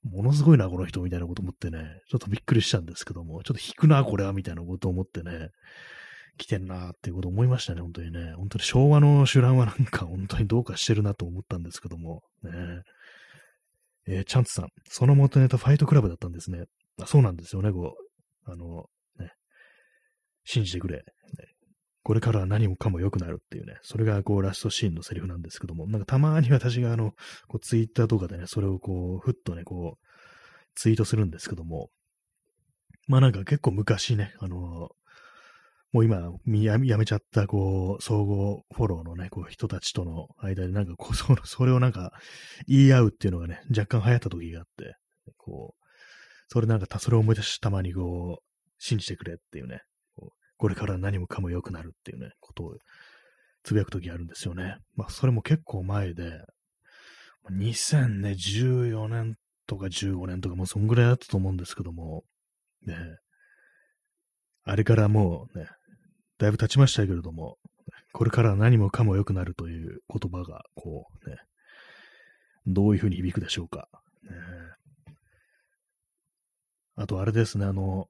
ものすごいな、この人、みたいなこと思ってね、ちょっとびっくりしたんですけども、ちょっと引くな、これは、みたいなこと思ってね、来てんなっていうこと思いましたね、本当にね。本当に昭和の手段はなんか 本当にどうかしてるなと思ったんですけども、ね。えー、チャンツさん、その元ネタファイトクラブだったんですね。あそうなんですよね、こう、あの、ね、信じてくれ。ね、これからは何もかも良くなるっていうね、それがこうラストシーンのセリフなんですけども、なんかたまに私があの、こうツイッターとかでね、それをこう、ふっとね、こう、ツイートするんですけども、まあなんか結構昔ね、あの、もう今や、めちゃった、こう、総合フォローのね、こう、人たちとの間で、なんか、こう、そそれをなんか、言い合うっていうのがね、若干流行った時があって、こう、それなんか、それを思い出したまに、こう、信じてくれっていうね、こうこれから何もかも良くなるっていうね、ことを、つぶやく時あるんですよね。まあ、それも結構前で、2014年とか15年とか、もうそんぐらいだったと思うんですけども、ね、あれからもうね、だいぶ経ちましたけれども、これから何もかも良くなるという言葉が、こうね、どういうふうに響くでしょうか。ね、あと、あれですね、あの、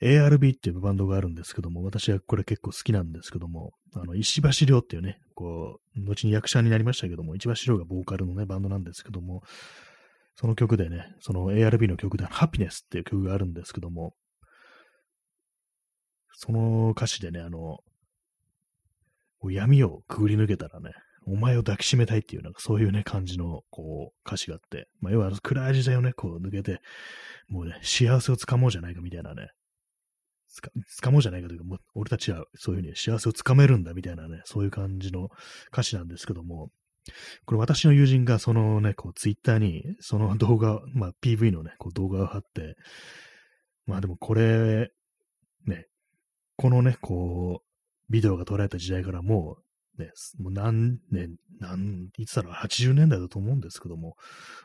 ARB っていうバンドがあるんですけども、私はこれ結構好きなんですけども、あの、石橋亮っていうね、こう、後に役者になりましたけども、石橋亮がボーカルのね、バンドなんですけども、その曲でね、その ARB の曲で、ハピネスっていう曲があるんですけども、その歌詞でね、あの、闇をくぐり抜けたらね、お前を抱きしめたいっていう、なんかそういうね、感じの、こう、歌詞があって、まあ、要は暗い時代をね、こう抜けて、もうね、幸せをつかもうじゃないかみたいなね、つか、つかもうじゃないかというか、もう俺たちはそういうふうに幸せをつかめるんだみたいなね、そういう感じの歌詞なんですけども、これ私の友人がそのね、こうツイッターにその動画、まあ PV のね、こう動画を貼って、まあでもこれ、ね、このね、こう、ビデオが撮られた時代からもう、ね、もう何年、何、いつだろう、80年代だと思うんですけども、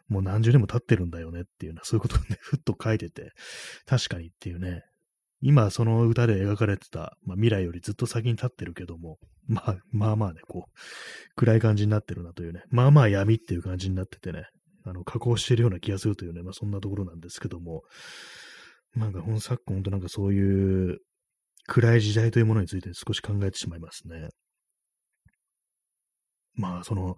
もう何十年も経ってるんだよねっていうのは、そういうことをね、ふっと書いてて、確かにっていうね、今その歌で描かれてた、まあ、未来よりずっと先に立ってるけども、まあ、まあまあね、こう、暗い感じになってるなというね、まあまあ闇っていう感じになっててね、あの、加工してるような気がするというね、まあそんなところなんですけども、なんか、昨今、本当なんかそういう暗い時代というものについて少し考えてしまいますね。まあ、その、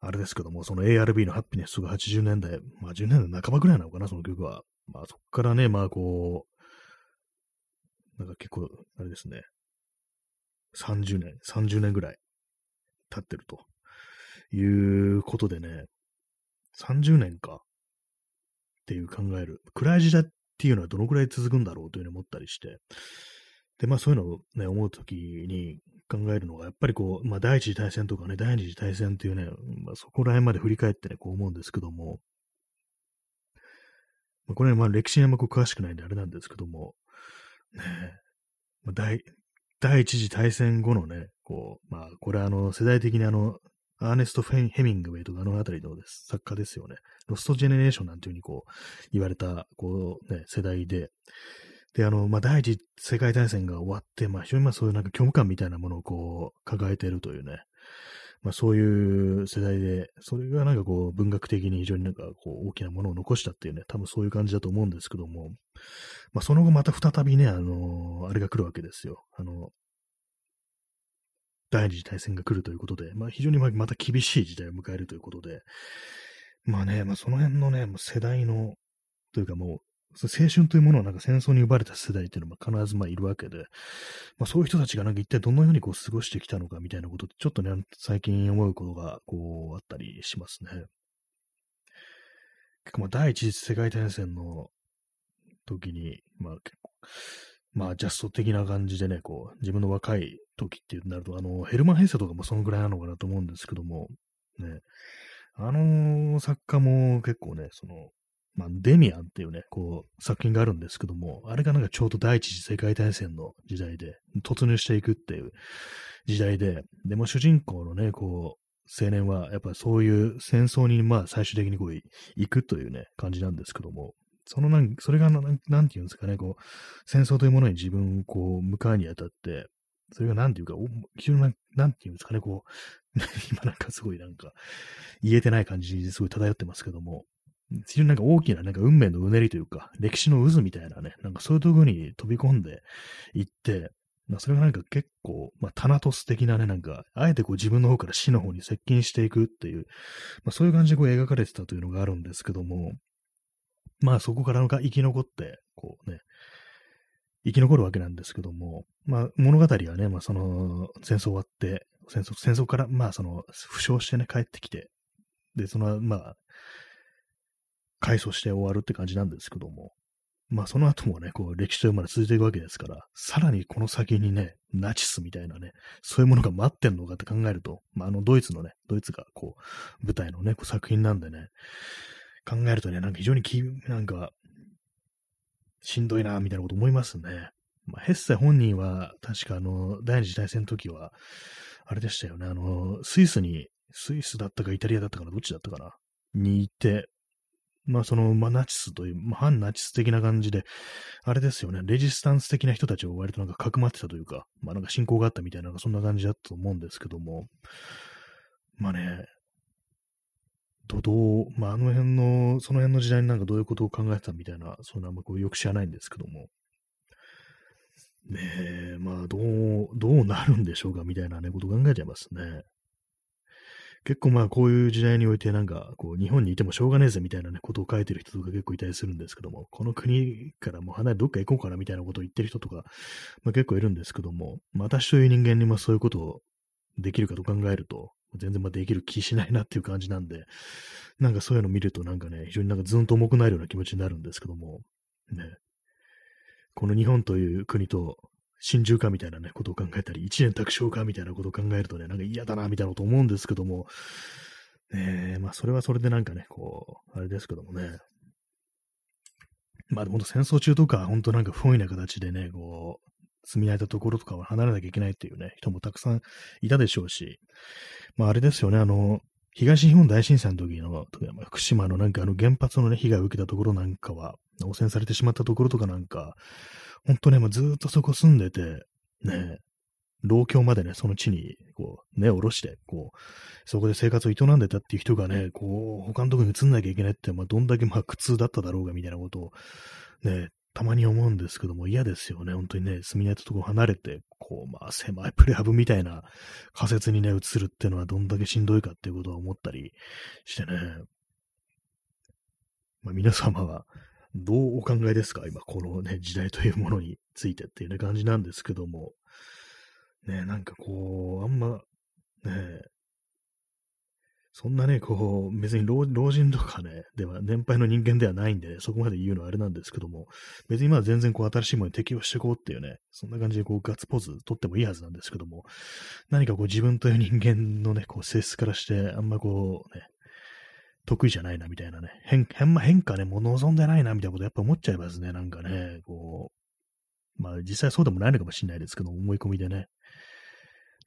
あれですけども、その ARB のハッピネスが80年代、まあ10年代半ばぐらいなのかな、その曲は。まあそこからね、まあこう、なんか結構、あれですね、30年、30年ぐらい経ってるということでね、30年かっていう考える。暗い時代っていうのはどのくらい続くんだろうというふうに思ったりして、で、まあそういうのをね、思うときに考えるのが、やっぱりこう、まあ第一次大戦とかね、第二次大戦っていうね、まあそこら辺まで振り返ってね、こう思うんですけども、まあ、これはまあ歴史にあんま詳しくないんであれなんですけども、ねえ、第、第一次大戦後のね、こう、まあ、これあの、世代的にあの、アーネスト・フェンヘミングウェイとかあのあたりの作家ですよね。ロスト・ジェネレーションなんていうふうにこう、言われた、こうね、世代で、で、あの、まあ、第一次世界大戦が終わって、まあ、非常にまあそういうなんか虚無感みたいなものをこう、抱えているというね、まあ、そういう世代で、それがなんかこう、文学的に非常になんかこう、大きなものを残したっていうね、多分そういう感じだと思うんですけども、まあ、その後また再びね、あの、あれが来るわけですよ。あの、第二次大戦が来るということで、まあ、非常にまた厳しい時代を迎えるということで、まあね、まあ、その辺のね、世代の、というかもう、青春というものはなんか戦争に奪われた世代っていうのは必ずまあいるわけで、まあそういう人たちがなんか一体どのようにこう過ごしてきたのかみたいなことってちょっとね、最近思うことがこうあったりしますね。結構まあ第一次世界大戦の時に、まあ結構、まあジャスト的な感じでね、こう自分の若い時ってなると、あのヘルマン・ヘッセとかもそのぐらいなのかなと思うんですけども、ね、あの作家も結構ね、その、まあ、デミアンっていうね、こう、作品があるんですけども、あれがなんかちょうど第一次世界大戦の時代で、突入していくっていう時代で、でも主人公のね、こう、青年は、やっぱりそういう戦争に、まあ、最終的にこう、行くというね、感じなんですけども、そのなん、それがな、なんていうんですかね、こう、戦争というものに自分をこう、向かうにあたって、それがなんていうか、非常になんていうんですかね、こう、今なんかすごいなんか、言えてない感じですごい漂ってますけども、非常になんか大きななんか運命のうねりというか、歴史の渦みたいなね、なんかそういうところに飛び込んでいって、まあ、それがなんか結構、まあ、タナトス的なね、なんか、あえてこう自分の方から死の方に接近していくっていう、まあ、そういう感じでこう描かれてたというのがあるんですけども、まあそこから生き残って、こうね、生き残るわけなんですけども、まあ物語はね、まあその戦争終わって、戦争、戦争からまあその負傷してね、帰ってきて、で、そのまあ回想して終わるって感じなんですけども、まあその後もね、こう歴史というものは続いていくわけですから、さらにこの先にね、ナチスみたいなね、そういうものが待ってんのかって考えると、まああのドイツのね、ドイツがこう舞台のね、こう作品なんでね、考えるとね、なんか非常にき、なんか、しんどいな、みたいなこと思いますね。まあ、ヘッセ本人は、確かあの、第二次大戦の時は、あれでしたよね、あの、スイスに、スイスだったかイタリアだったかな、どっちだったかな、に行って、まあその、まあナチスという、まあ、反ナチス的な感じで、あれですよね、レジスタンス的な人たちを割となんかかくまってたというか、まあなんか信仰があったみたいな、そんな感じだったと思うんですけども、まあね、ど、どう、まああの辺の、その辺の時代になんかどういうことを考えてたみたいな、そんなあんまこうよく知らないんですけども、ねえ、まあどう、どうなるんでしょうかみたいなね、こと考えちゃいますね。結構まあこういう時代においてなんかこう日本にいてもしょうがねえぜみたいなねことを書いてる人とか結構いたりするんですけども、この国からもう離れどっか行こうかなみたいなことを言ってる人とか、まあ、結構いるんですけども、私という人間にまあそういうことをできるかと考えると、全然まあできる気しないなっていう感じなんで、なんかそういうの見るとなんかね、非常になんかずんと重くなるような気持ちになるんですけども、ね、この日本という国と心中かみたいなね、ことを考えたり、一年卓勝かみたいなことを考えるとね、なんか嫌だなみたいなこと思うんですけども、ねまあそれはそれでなんかね、こう、あれですけどもね。まあ本当戦争中とか、本当なんか不本意な形でね、こう、住み慣れたところとかは離れなきゃいけないっていうね、人もたくさんいたでしょうし、まああれですよね、あの、東日本大震災の時の、福島のなんかあの原発のね、被害を受けたところなんかは、汚染されてしまったところとかなんか、本当ね、もうずーっとそこ住んでて、ね、老境までね、その地に、こう、根を下ろして、こう、そこで生活を営んでたっていう人がね、こう、他のところに移んなきゃいけないって、まあ、どんだけまあ苦痛だっただろうが、みたいなことを、ね、たまに思うんですけども、嫌ですよね。本当にね、住み慣れたところ離れて、こう、まあ、狭いプレハブみたいな仮説にね、移るっていうのはどんだけしんどいかっていうことは思ったりしてね。まあ、皆様は、どうお考えですか？今、このね、時代というものについてっていうね、感じなんですけども。ね、なんかこう、あんま、ね、そんなね、こう、別に老人とかね、では、年配の人間ではないんで、そこまで言うのはあれなんですけども、別にまあ全然こう、新しいものに適応していこうっていうね、そんな感じでこう、ガッツポーズ取ってもいいはずなんですけども、何かこう、自分という人間のね、こう、性質からして、あんまこう、ね、得意じゃないな、みたいなね、変、変、変化ね、もう望んでないな、みたいなことやっぱ思っちゃいますね、なんかね、こう、まあ実際そうでもないのかもしれないですけど、思い込みでね。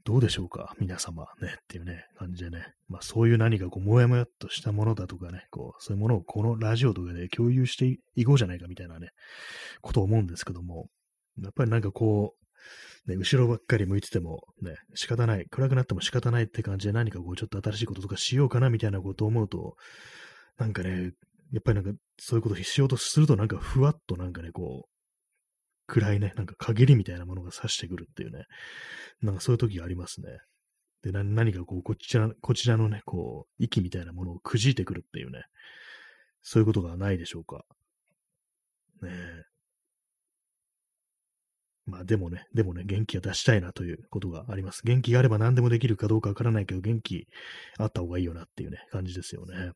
どうでしょうか皆様ね、っていうね、感じでね。まあそういう何かこう、もやもやっとしたものだとかね、こう、そういうものをこのラジオとかで共有していこうじゃないかみたいなね、ことを思うんですけども、やっぱりなんかこう、ね、後ろばっかり向いててもね、仕方ない、暗くなっても仕方ないって感じで何かこう、ちょっと新しいこととかしようかなみたいなことを思うと、なんかね、やっぱりなんかそういうことをしようとするとなんかふわっとなんかね、こう、暗いね、なんか限りみたいなものが差してくるっていうね、なんかそういう時がありますね。で、何かこう、こちら、こちらのね、こう、息みたいなものをくじいてくるっていうね、そういうことがないでしょうか。ねえ。まあでもね、でもね、元気は出したいなということがあります。元気があれば何でもできるかどうかわからないけど、元気あった方がいいよなっていうね、感じですよね。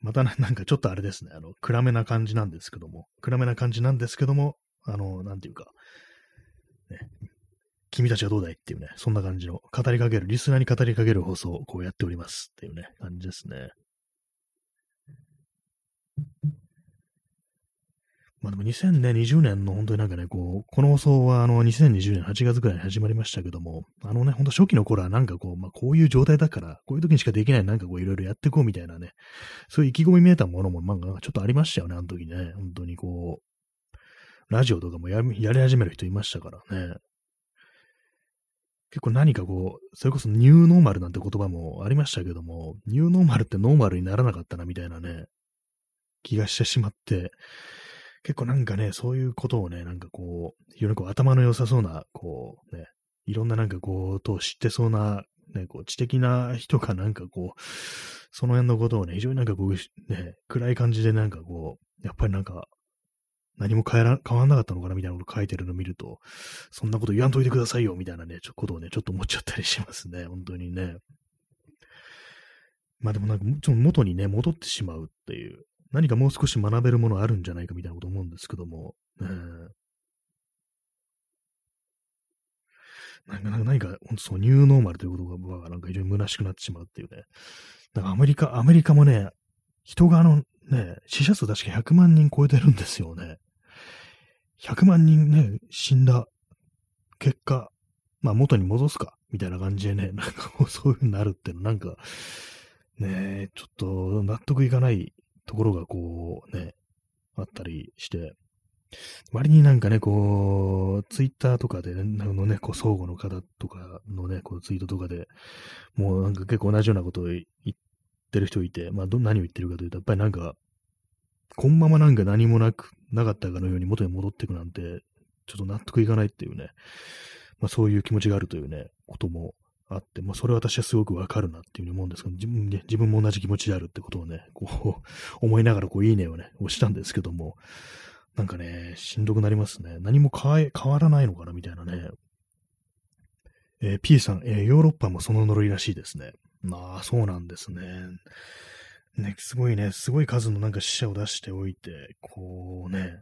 またなんかちょっとあれですね、あの、暗めな感じなんですけども、暗めな感じなんですけども、あの、なんていうか、ね、君たちはどうだいっていうね、そんな感じの語りかける、リスナーに語りかける放送をこうやっておりますっていうね、感じですね。まあでも2020年の本当になんかね、こう、この放送はあの2020年8月ぐらいに始まりましたけども、あのね、ほんと初期の頃はなんかこう、まあこういう状態だから、こういう時にしかできないなんかこういろいろやっていこうみたいなね、そういう意気込み見えたものもまあちょっとありましたよね、あの時ね。本当にこう、ラジオとかもややり始める人いましたからね。結構何かこう、それこそニューノーマルなんて言葉もありましたけども、ニューノーマルってノーマルにならなかったなみたいなね、気がしてしまって、結構なんかね、そういうことをね、なんかこう、非常にこう頭の良さそうな、こうね、いろんななんかこう、と知ってそうな、ね、こう知的な人がなんかこう、その辺のことをね、非常になんかこう、ね、暗い感じでなんかこう、やっぱりなんか、何も変えら、変わんなかったのかなみたいなこと書いてるのを見ると、そんなこと言わんといてくださいよみたいなね、ちょことをね、ちょっと思っちゃったりしますね、本当にね。まあでもなんか、ちょっと元にね、戻ってしまうっていう、何かもう少し学べるものあるんじゃないかみたいなこと思うんですけども、えー、なんか、何か、本当そう、ニューノーマルということが、なんか非常に虚しくなってしまうっていうね。なんかアメリカ、アメリカもね、人があの、ね、死者数確か100万人超えてるんですよね。100万人ね、死んだ結果、まあ元に戻すか、みたいな感じでね、なんかそういう風になるっていうの、なんか、ね、ちょっと納得いかないところがこうね、あったりして、割になんかね、こう、ツイッターとかで、ね、あのね、こう、相互の方とかのね、こう、ツイートとかで、もうなんか結構同じようなことを言ってる人いて、まあ、ど、何を言ってるかというと、やっぱりなんか、このままなんか何もなく、なかったかのように元に戻っていくなんて、ちょっと納得いかないっていうね、まあそういう気持ちがあるというね、こともあって、まあ、それは私はすごくわかるなっていうふうに思うんですけど、自分,、ね、自分も同じ気持ちであるってことをね、こう、思いながら、こう、いいねをね、押したんですけども、なんかね、しんどくなりますね。何も変え、変わらないのかな、みたいなね。えー、P さん、えー、ヨーロッパもその呪いらしいですね。まあ、そうなんですね。ね、すごいね、すごい数のなんか死者を出しておいて、こうね、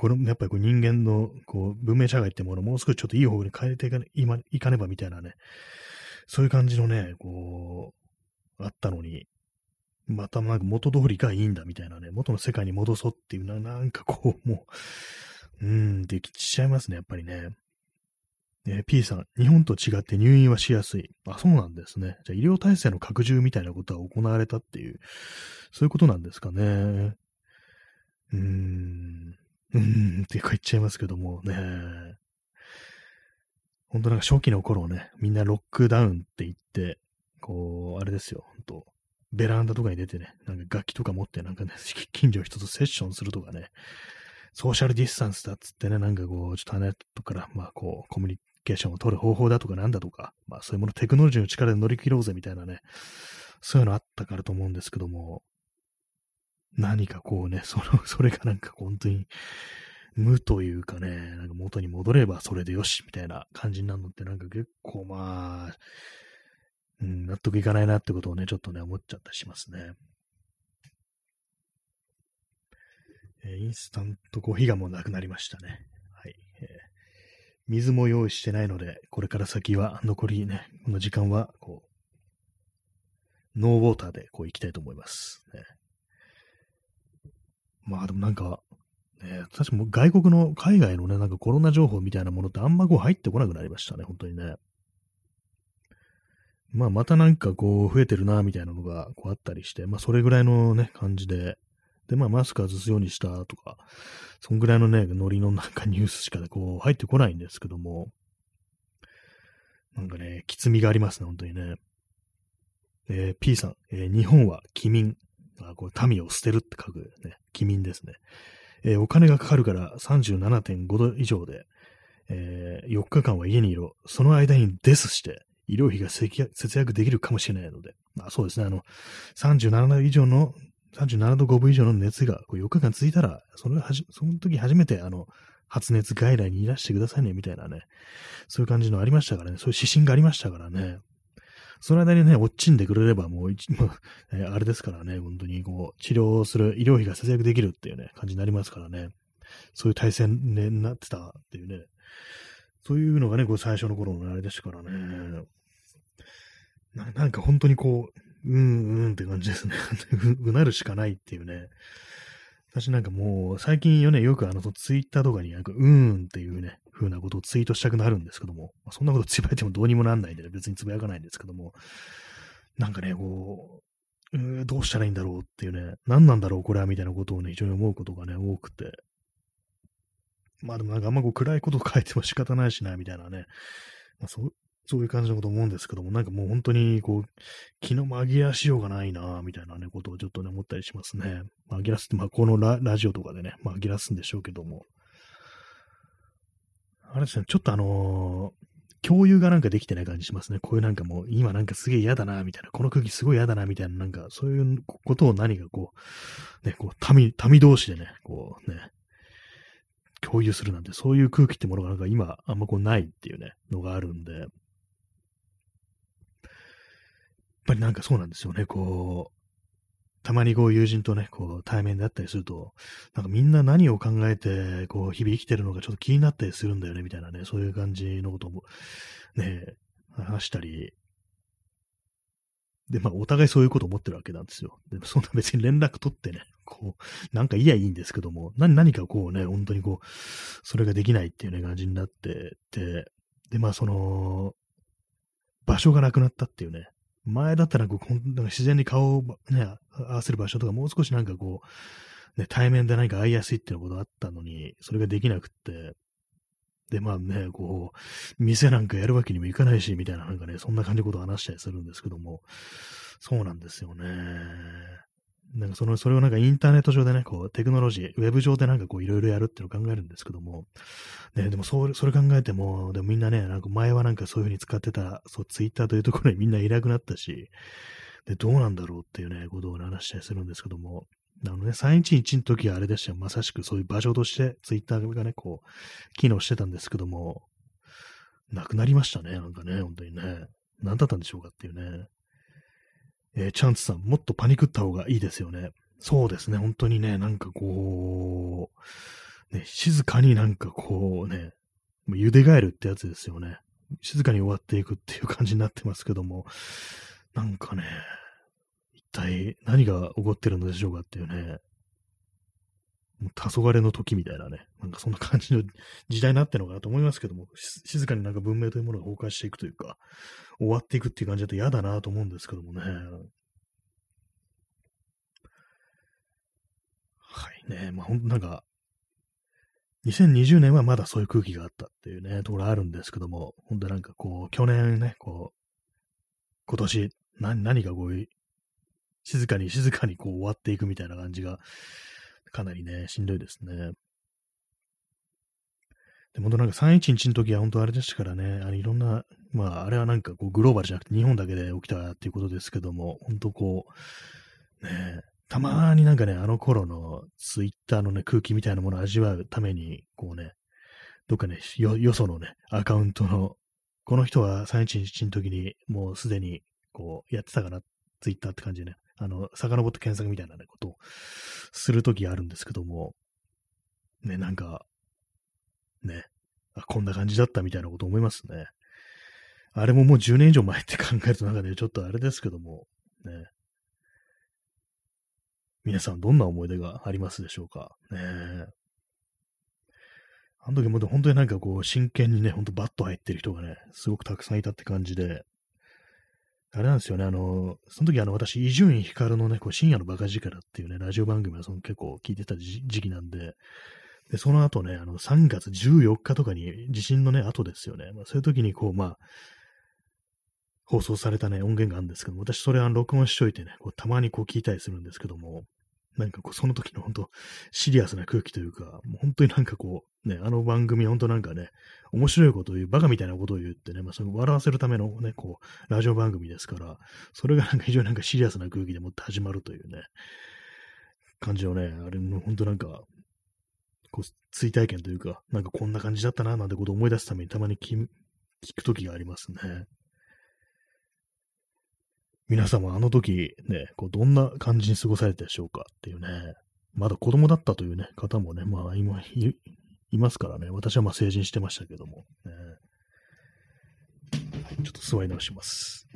これも、やっぱりこう人間のこう文明社会ってものをもう少しちょっといい方向に変えていかねいかねばみたいなね、そういう感じのね、こう、あったのに、またなんか元通りがいいんだみたいなね、元の世界に戻そうっていうな、なんかこう、もううん、できちゃいますね、やっぱりね。えー、P さん、日本と違って入院はしやすい。あ、そうなんですね。じゃあ医療体制の拡充みたいなことは行われたっていう、そういうことなんですかね。うーん、うーんっていうか言っちゃいますけどもね。本当なんか初期の頃ね、みんなロックダウンって言って、こう、あれですよ、本当ベランダとかに出てね、なんか楽器とか持ってなんかね、近所人とセッションするとかね、ソーシャルディスタンスだっつってね、なんかこう、ちょっとネットから、まあこう、コミュニケーションを取る方法だとかなんだとか、まあそういうもの、テクノロジーの力で乗り切ろうぜみたいなね、そういうのあったからと思うんですけども、何かこうね、その、それがなんか本当に、無というかね、なんか元に戻ればそれでよし、みたいな感じになるのってなんか結構まあ、うん、納得いかないなってことをね、ちょっとね、思っちゃったりしますね。えー、インスタントコーヒーがもうなくなりましたね。はい。えー、水も用意してないので、これから先は残りね、この時間は、こう、ノーウォーターでこう行きたいと思います。ね、まあでもなんか、ね、確かも外国の、海外のね、なんかコロナ情報みたいなものってあんまこう入ってこなくなりましたね、本当にね。まあまたなんかこう増えてるな、みたいなのがこうあったりして、まあそれぐらいのね、感じで、で、まあ、マスク外すようにしたとか、そんぐらいのね、ノリのなんかニュースしかこう入ってこないんですけども、なんかね、きつみがありますね、本当にね。えー、P さん、えー、日本は機民。あ、これ民を捨てるって書くね、機民ですね。えー、お金がかかるから37.5度以上で、え4日間は家にいろ。その間にデスして、医療費が節約できるかもしれないので、あそうですね、あの、37度以上の37度5分以上の熱が4日間続いたら、そのはじその時初めて、あの、発熱外来にいらしてくださいね、みたいなね、そういう感じのありましたからね、そういう指針がありましたからね、その間にね、落ちんでくれればもう、え、あれですからね、本当にこう、治療する医療費が節約できるっていうね、感じになりますからね、そういう体制になってたっていうね、そういうのがね、こう最初の頃のあれでしたからね、ななんか本当にこう、うんうんって感じですね。うなるしかないっていうね。私なんかもう、最近よね、よくあの、ツイッターとかになんか、うーんっていうね、風なことをツイートしたくなるんですけども、まあ、そんなことつぶやいてもどうにもなんないんで、ね、別につぶやかないんですけども、なんかね、こう、うどうしたらいいんだろうっていうね、何なんだろうこれはみたいなことをね、非常に思うことがね、多くて。まあでもなんかあんまこう暗いことを書いても仕方ないしな、みたいなね。まあ、そそういう感じのこと思うんですけども、なんかもう本当に、こう、気の紛らしようがないなみたいなね、ことをちょっとね、思ったりしますね。紛らすって、まあ、このラジオとかでね、紛らすんでしょうけども。あれですね、ちょっとあのー、共有がなんかできてない感じしますね。こういうなんかもう、今なんかすげえ嫌だな、みたいな、この空気すごい嫌だな、みたいな、なんか、そういうことを何かこう、ね、こう、民、民同士でね、こうね、共有するなんて、そういう空気ってものがなんか今、あんまこうないっていうね、のがあるんで、やっぱりなんかそうなんですよね、こう、たまにこう友人とね、こう対面であったりすると、なんかみんな何を考えて、こう日々生きてるのかちょっと気になったりするんだよね、みたいなね、そういう感じのことも、ね、話したり、で、まあ、お互いそういうこと思ってるわけなんですよ。でも、そんな別に連絡取ってね、こう、なんかいやいいんですけども、何、何かこうね、本当にこう、それができないっていうね、感じになってて、で、まあ、その、場所がなくなったっていうね、前だったらこう、なんか自然に顔をね、合わせる場所とか、もう少しなんかこう、ね、対面で何か会いやすいっていうことあったのに、それができなくって、で、まあね、こう、店なんかやるわけにもいかないし、みたいな、なんかね、そんな感じのことを話したりするんですけども、そうなんですよね。なんかその、それをなんかインターネット上でね、こう、テクノロジー、ウェブ上でなんかこう、いろいろやるっていうのを考えるんですけども、ね、でもそれ、それ考えても、でもみんなね、なんか前はなんかそういうふうに使ってた、そう、ツイッターというところにみんないなくなったし、で、どうなんだろうっていうね、ことを話したりするんですけども、あのね、311の時はあれでしたよ。まさしくそういう場所として、ツイッターがね、こう、機能してたんですけども、なくなりましたね、なんかね、本当にね。何だったんでしょうかっていうね。えー、チャンスさん、もっとパニクった方がいいですよね。そうですね、本当にね、なんかこう、ね、静かになんかこうね、もう茹で返るってやつですよね。静かに終わっていくっていう感じになってますけども、なんかね、一体何が起こってるのでしょうかっていうね、黄昏の時みたいなね、なんかそんな感じの時代になってるのかなと思いますけども、静かになんか文明というものが崩壊していくというか、終わっていくっていう感じだと嫌だなと思うんですけどもね。はいね、まあほんとなんか、2020年はまだそういう空気があったっていうね、ところあるんですけども、ほんとなんかこう、去年ね、こう、今年、何、何かこう、静かに静かにこう終わっていくみたいな感じが、かなりね、しんどいですね。で、本当なんか311の時は本当あれでしたからね、あのいろんな、まああれはなんかこうグローバルじゃなくて日本だけで起きたっていうことですけども、本当こう、ね、たまになんかね、あの頃のツイッターのね、空気みたいなものを味わうために、こうね、どっかね、よ、よそのね、アカウントの、この人は311の時にもうすでにこうやってたかな、ツイッターって感じでね、あの、遡って検索みたいなね、ことをするときあるんですけども、ね、なんか、ね、あ、こんな感じだったみたいなこと思いますね。あれももう10年以上前って考えるとなんかね、ちょっとあれですけども、ね。皆さんどんな思い出がありますでしょうか？ねあの時も本当になんかこう真剣にね、ほんとバッと入ってる人がね、すごくたくさんいたって感じで、あれなんですよね、あの、その時あの、私、伊集院光のね、こう深夜のバカ力っていうね、ラジオ番組はその結構聞いてた時期なんで、で、その後ね、あの、3月14日とかに地震のね、後ですよね。まあ、そういう時にこう、まあ、放送されたね、音源があるんですけども、私それは録音しといてね、こうたまにこう聞いたりするんですけども、なんかこう、その時の本当シリアスな空気というか、もう本当になんかこう、ね、あの番組本当なんかね、面白いことを言う、バカみたいなことを言ってね、まあその笑わせるためのね、こう、ラジオ番組ですから、それがなんか非常になんかシリアスな空気でもって始まるというね、感じをね、あれも本当なんか、こう、追体験というか、なんかこんな感じだったな、なんてことを思い出すためにたまに聞く時がありますね。皆様あの時ね、こうどんな感じに過ごされたでしょうかっていうね、まだ子供だったというね、方もね、まあ今いいますからね、私はまあ成人してましたけども、ね、ちょっと座り直します。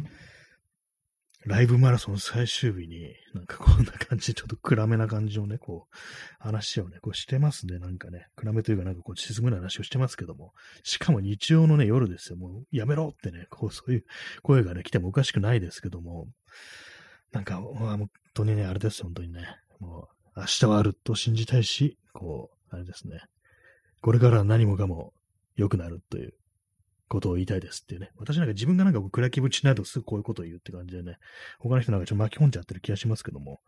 ライブマラソン最終日に、なんかこんな感じ、ちょっと暗めな感じのね、こう、話をね、こうしてますね、なんかね、暗めというかなんかこう、沈むような話をしてますけども、しかも日曜のね、夜ですよ、もう、やめろってね、こう、そういう声がね、来てもおかしくないですけども、なんか、本当にね、あれですよ、本当にね、もう、明日はあると信じたいし、こう、あれですね、これから何もかも良くなるという、ことを言いたいですっていうね。私なんか自分がなんか暗気ちないとすぐこういうことを言うって感じでね、他の人なんかちょっと巻き込んじゃってる気がしますけども、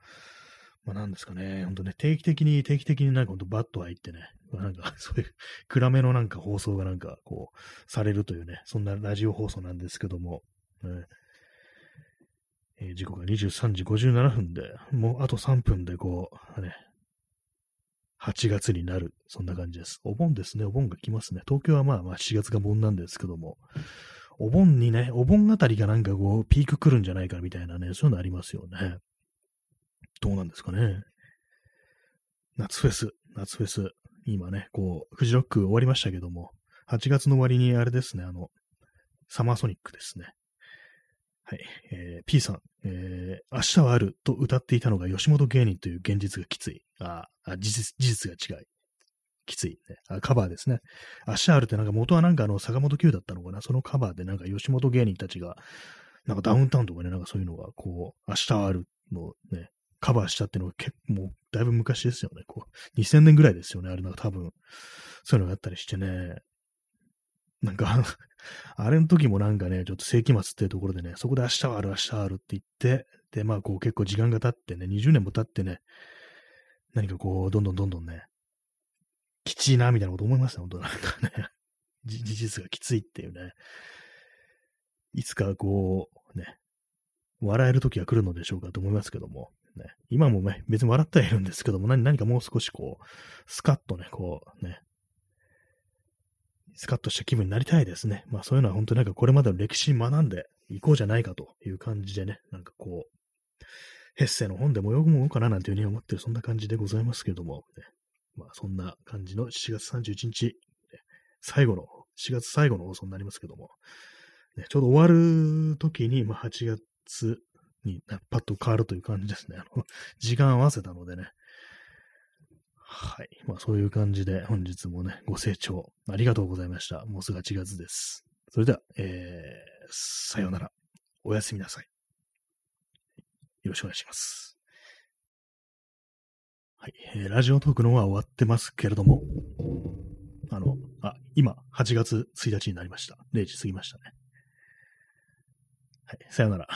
まあなんですかね、ほんとね、定期的に、定期的になんかほんとバッと入ってね、まなんか そういう暗めのなんか放送がなんかこう、されるというね、そんなラジオ放送なんですけども、ねえー、時刻が23時57分で、もうあと3分でこう、ね、8月になる。そんな感じです。お盆ですね。お盆が来ますね。東京はまあまあ7月が盆なんですけども、お盆にね、お盆あたりがなんかこう、ピーク来るんじゃないかみたいなね、そういうのありますよね。どうなんですかね。夏フェス、夏フェス。今ね、こう、フジロック終わりましたけども、8月の終わりにあれですね、あの、サマーソニックですね。はい。えー、P さん、えー、明日はあると歌っていたのが吉本芸人という現実がきつい。あ、あ事実、事実が違い。きつい、ねあ。カバーですね。明日あるってなんか元はなんかあの坂本九だったのかな？そのカバーでなんか吉本芸人たちが、なんかダウンタウンとかね、なんかそういうのがこう、明日はあるのね、カバーしたっていうのが結構もうだいぶ昔ですよね。こう、2000年ぐらいですよね。あれなんか多分、そういうのがあったりしてね。なんかあれの時もなんかね、ちょっと世紀末っていうところでね、そこで明日はある、明日はあるって言って、で、まあこう結構時間が経ってね、20年も経ってね、何かこう、どんどんどんどんね、きちいな、みたいなこと思いました、本当なんかね。事実がきついっていうね。いつかこう、ね、笑える時が来るのでしょうかと思いますけども、ね、今もね、別に笑ってはいるんですけども、何何かもう少しこう、スカッとね、こうね、スカッとした気分になりたいですね。まあそういうのは本当になんかこれまでの歴史に学んでいこうじゃないかという感じでね、なんかこう、ヘッセの本でも読むのかななんていうふうに思ってる、そんな感じでございますけども、ね、まあそんな感じの7月31日、最後の、4月最後の放送になりますけども、ね、ちょうど終わる時に、まあ8月にパッと変わるという感じですね。あの、時間合わせたのでね、はい。まあそういう感じで本日もね、ご清聴ありがとうございました。もうすぐ8月です。それでは、えー、さようなら。おやすみなさい。よろしくお願いします。はい。えー、ラジオトークの方は終わってますけれども、あの、あ、今、8月1日になりました。0時過ぎましたね。はい。さようなら。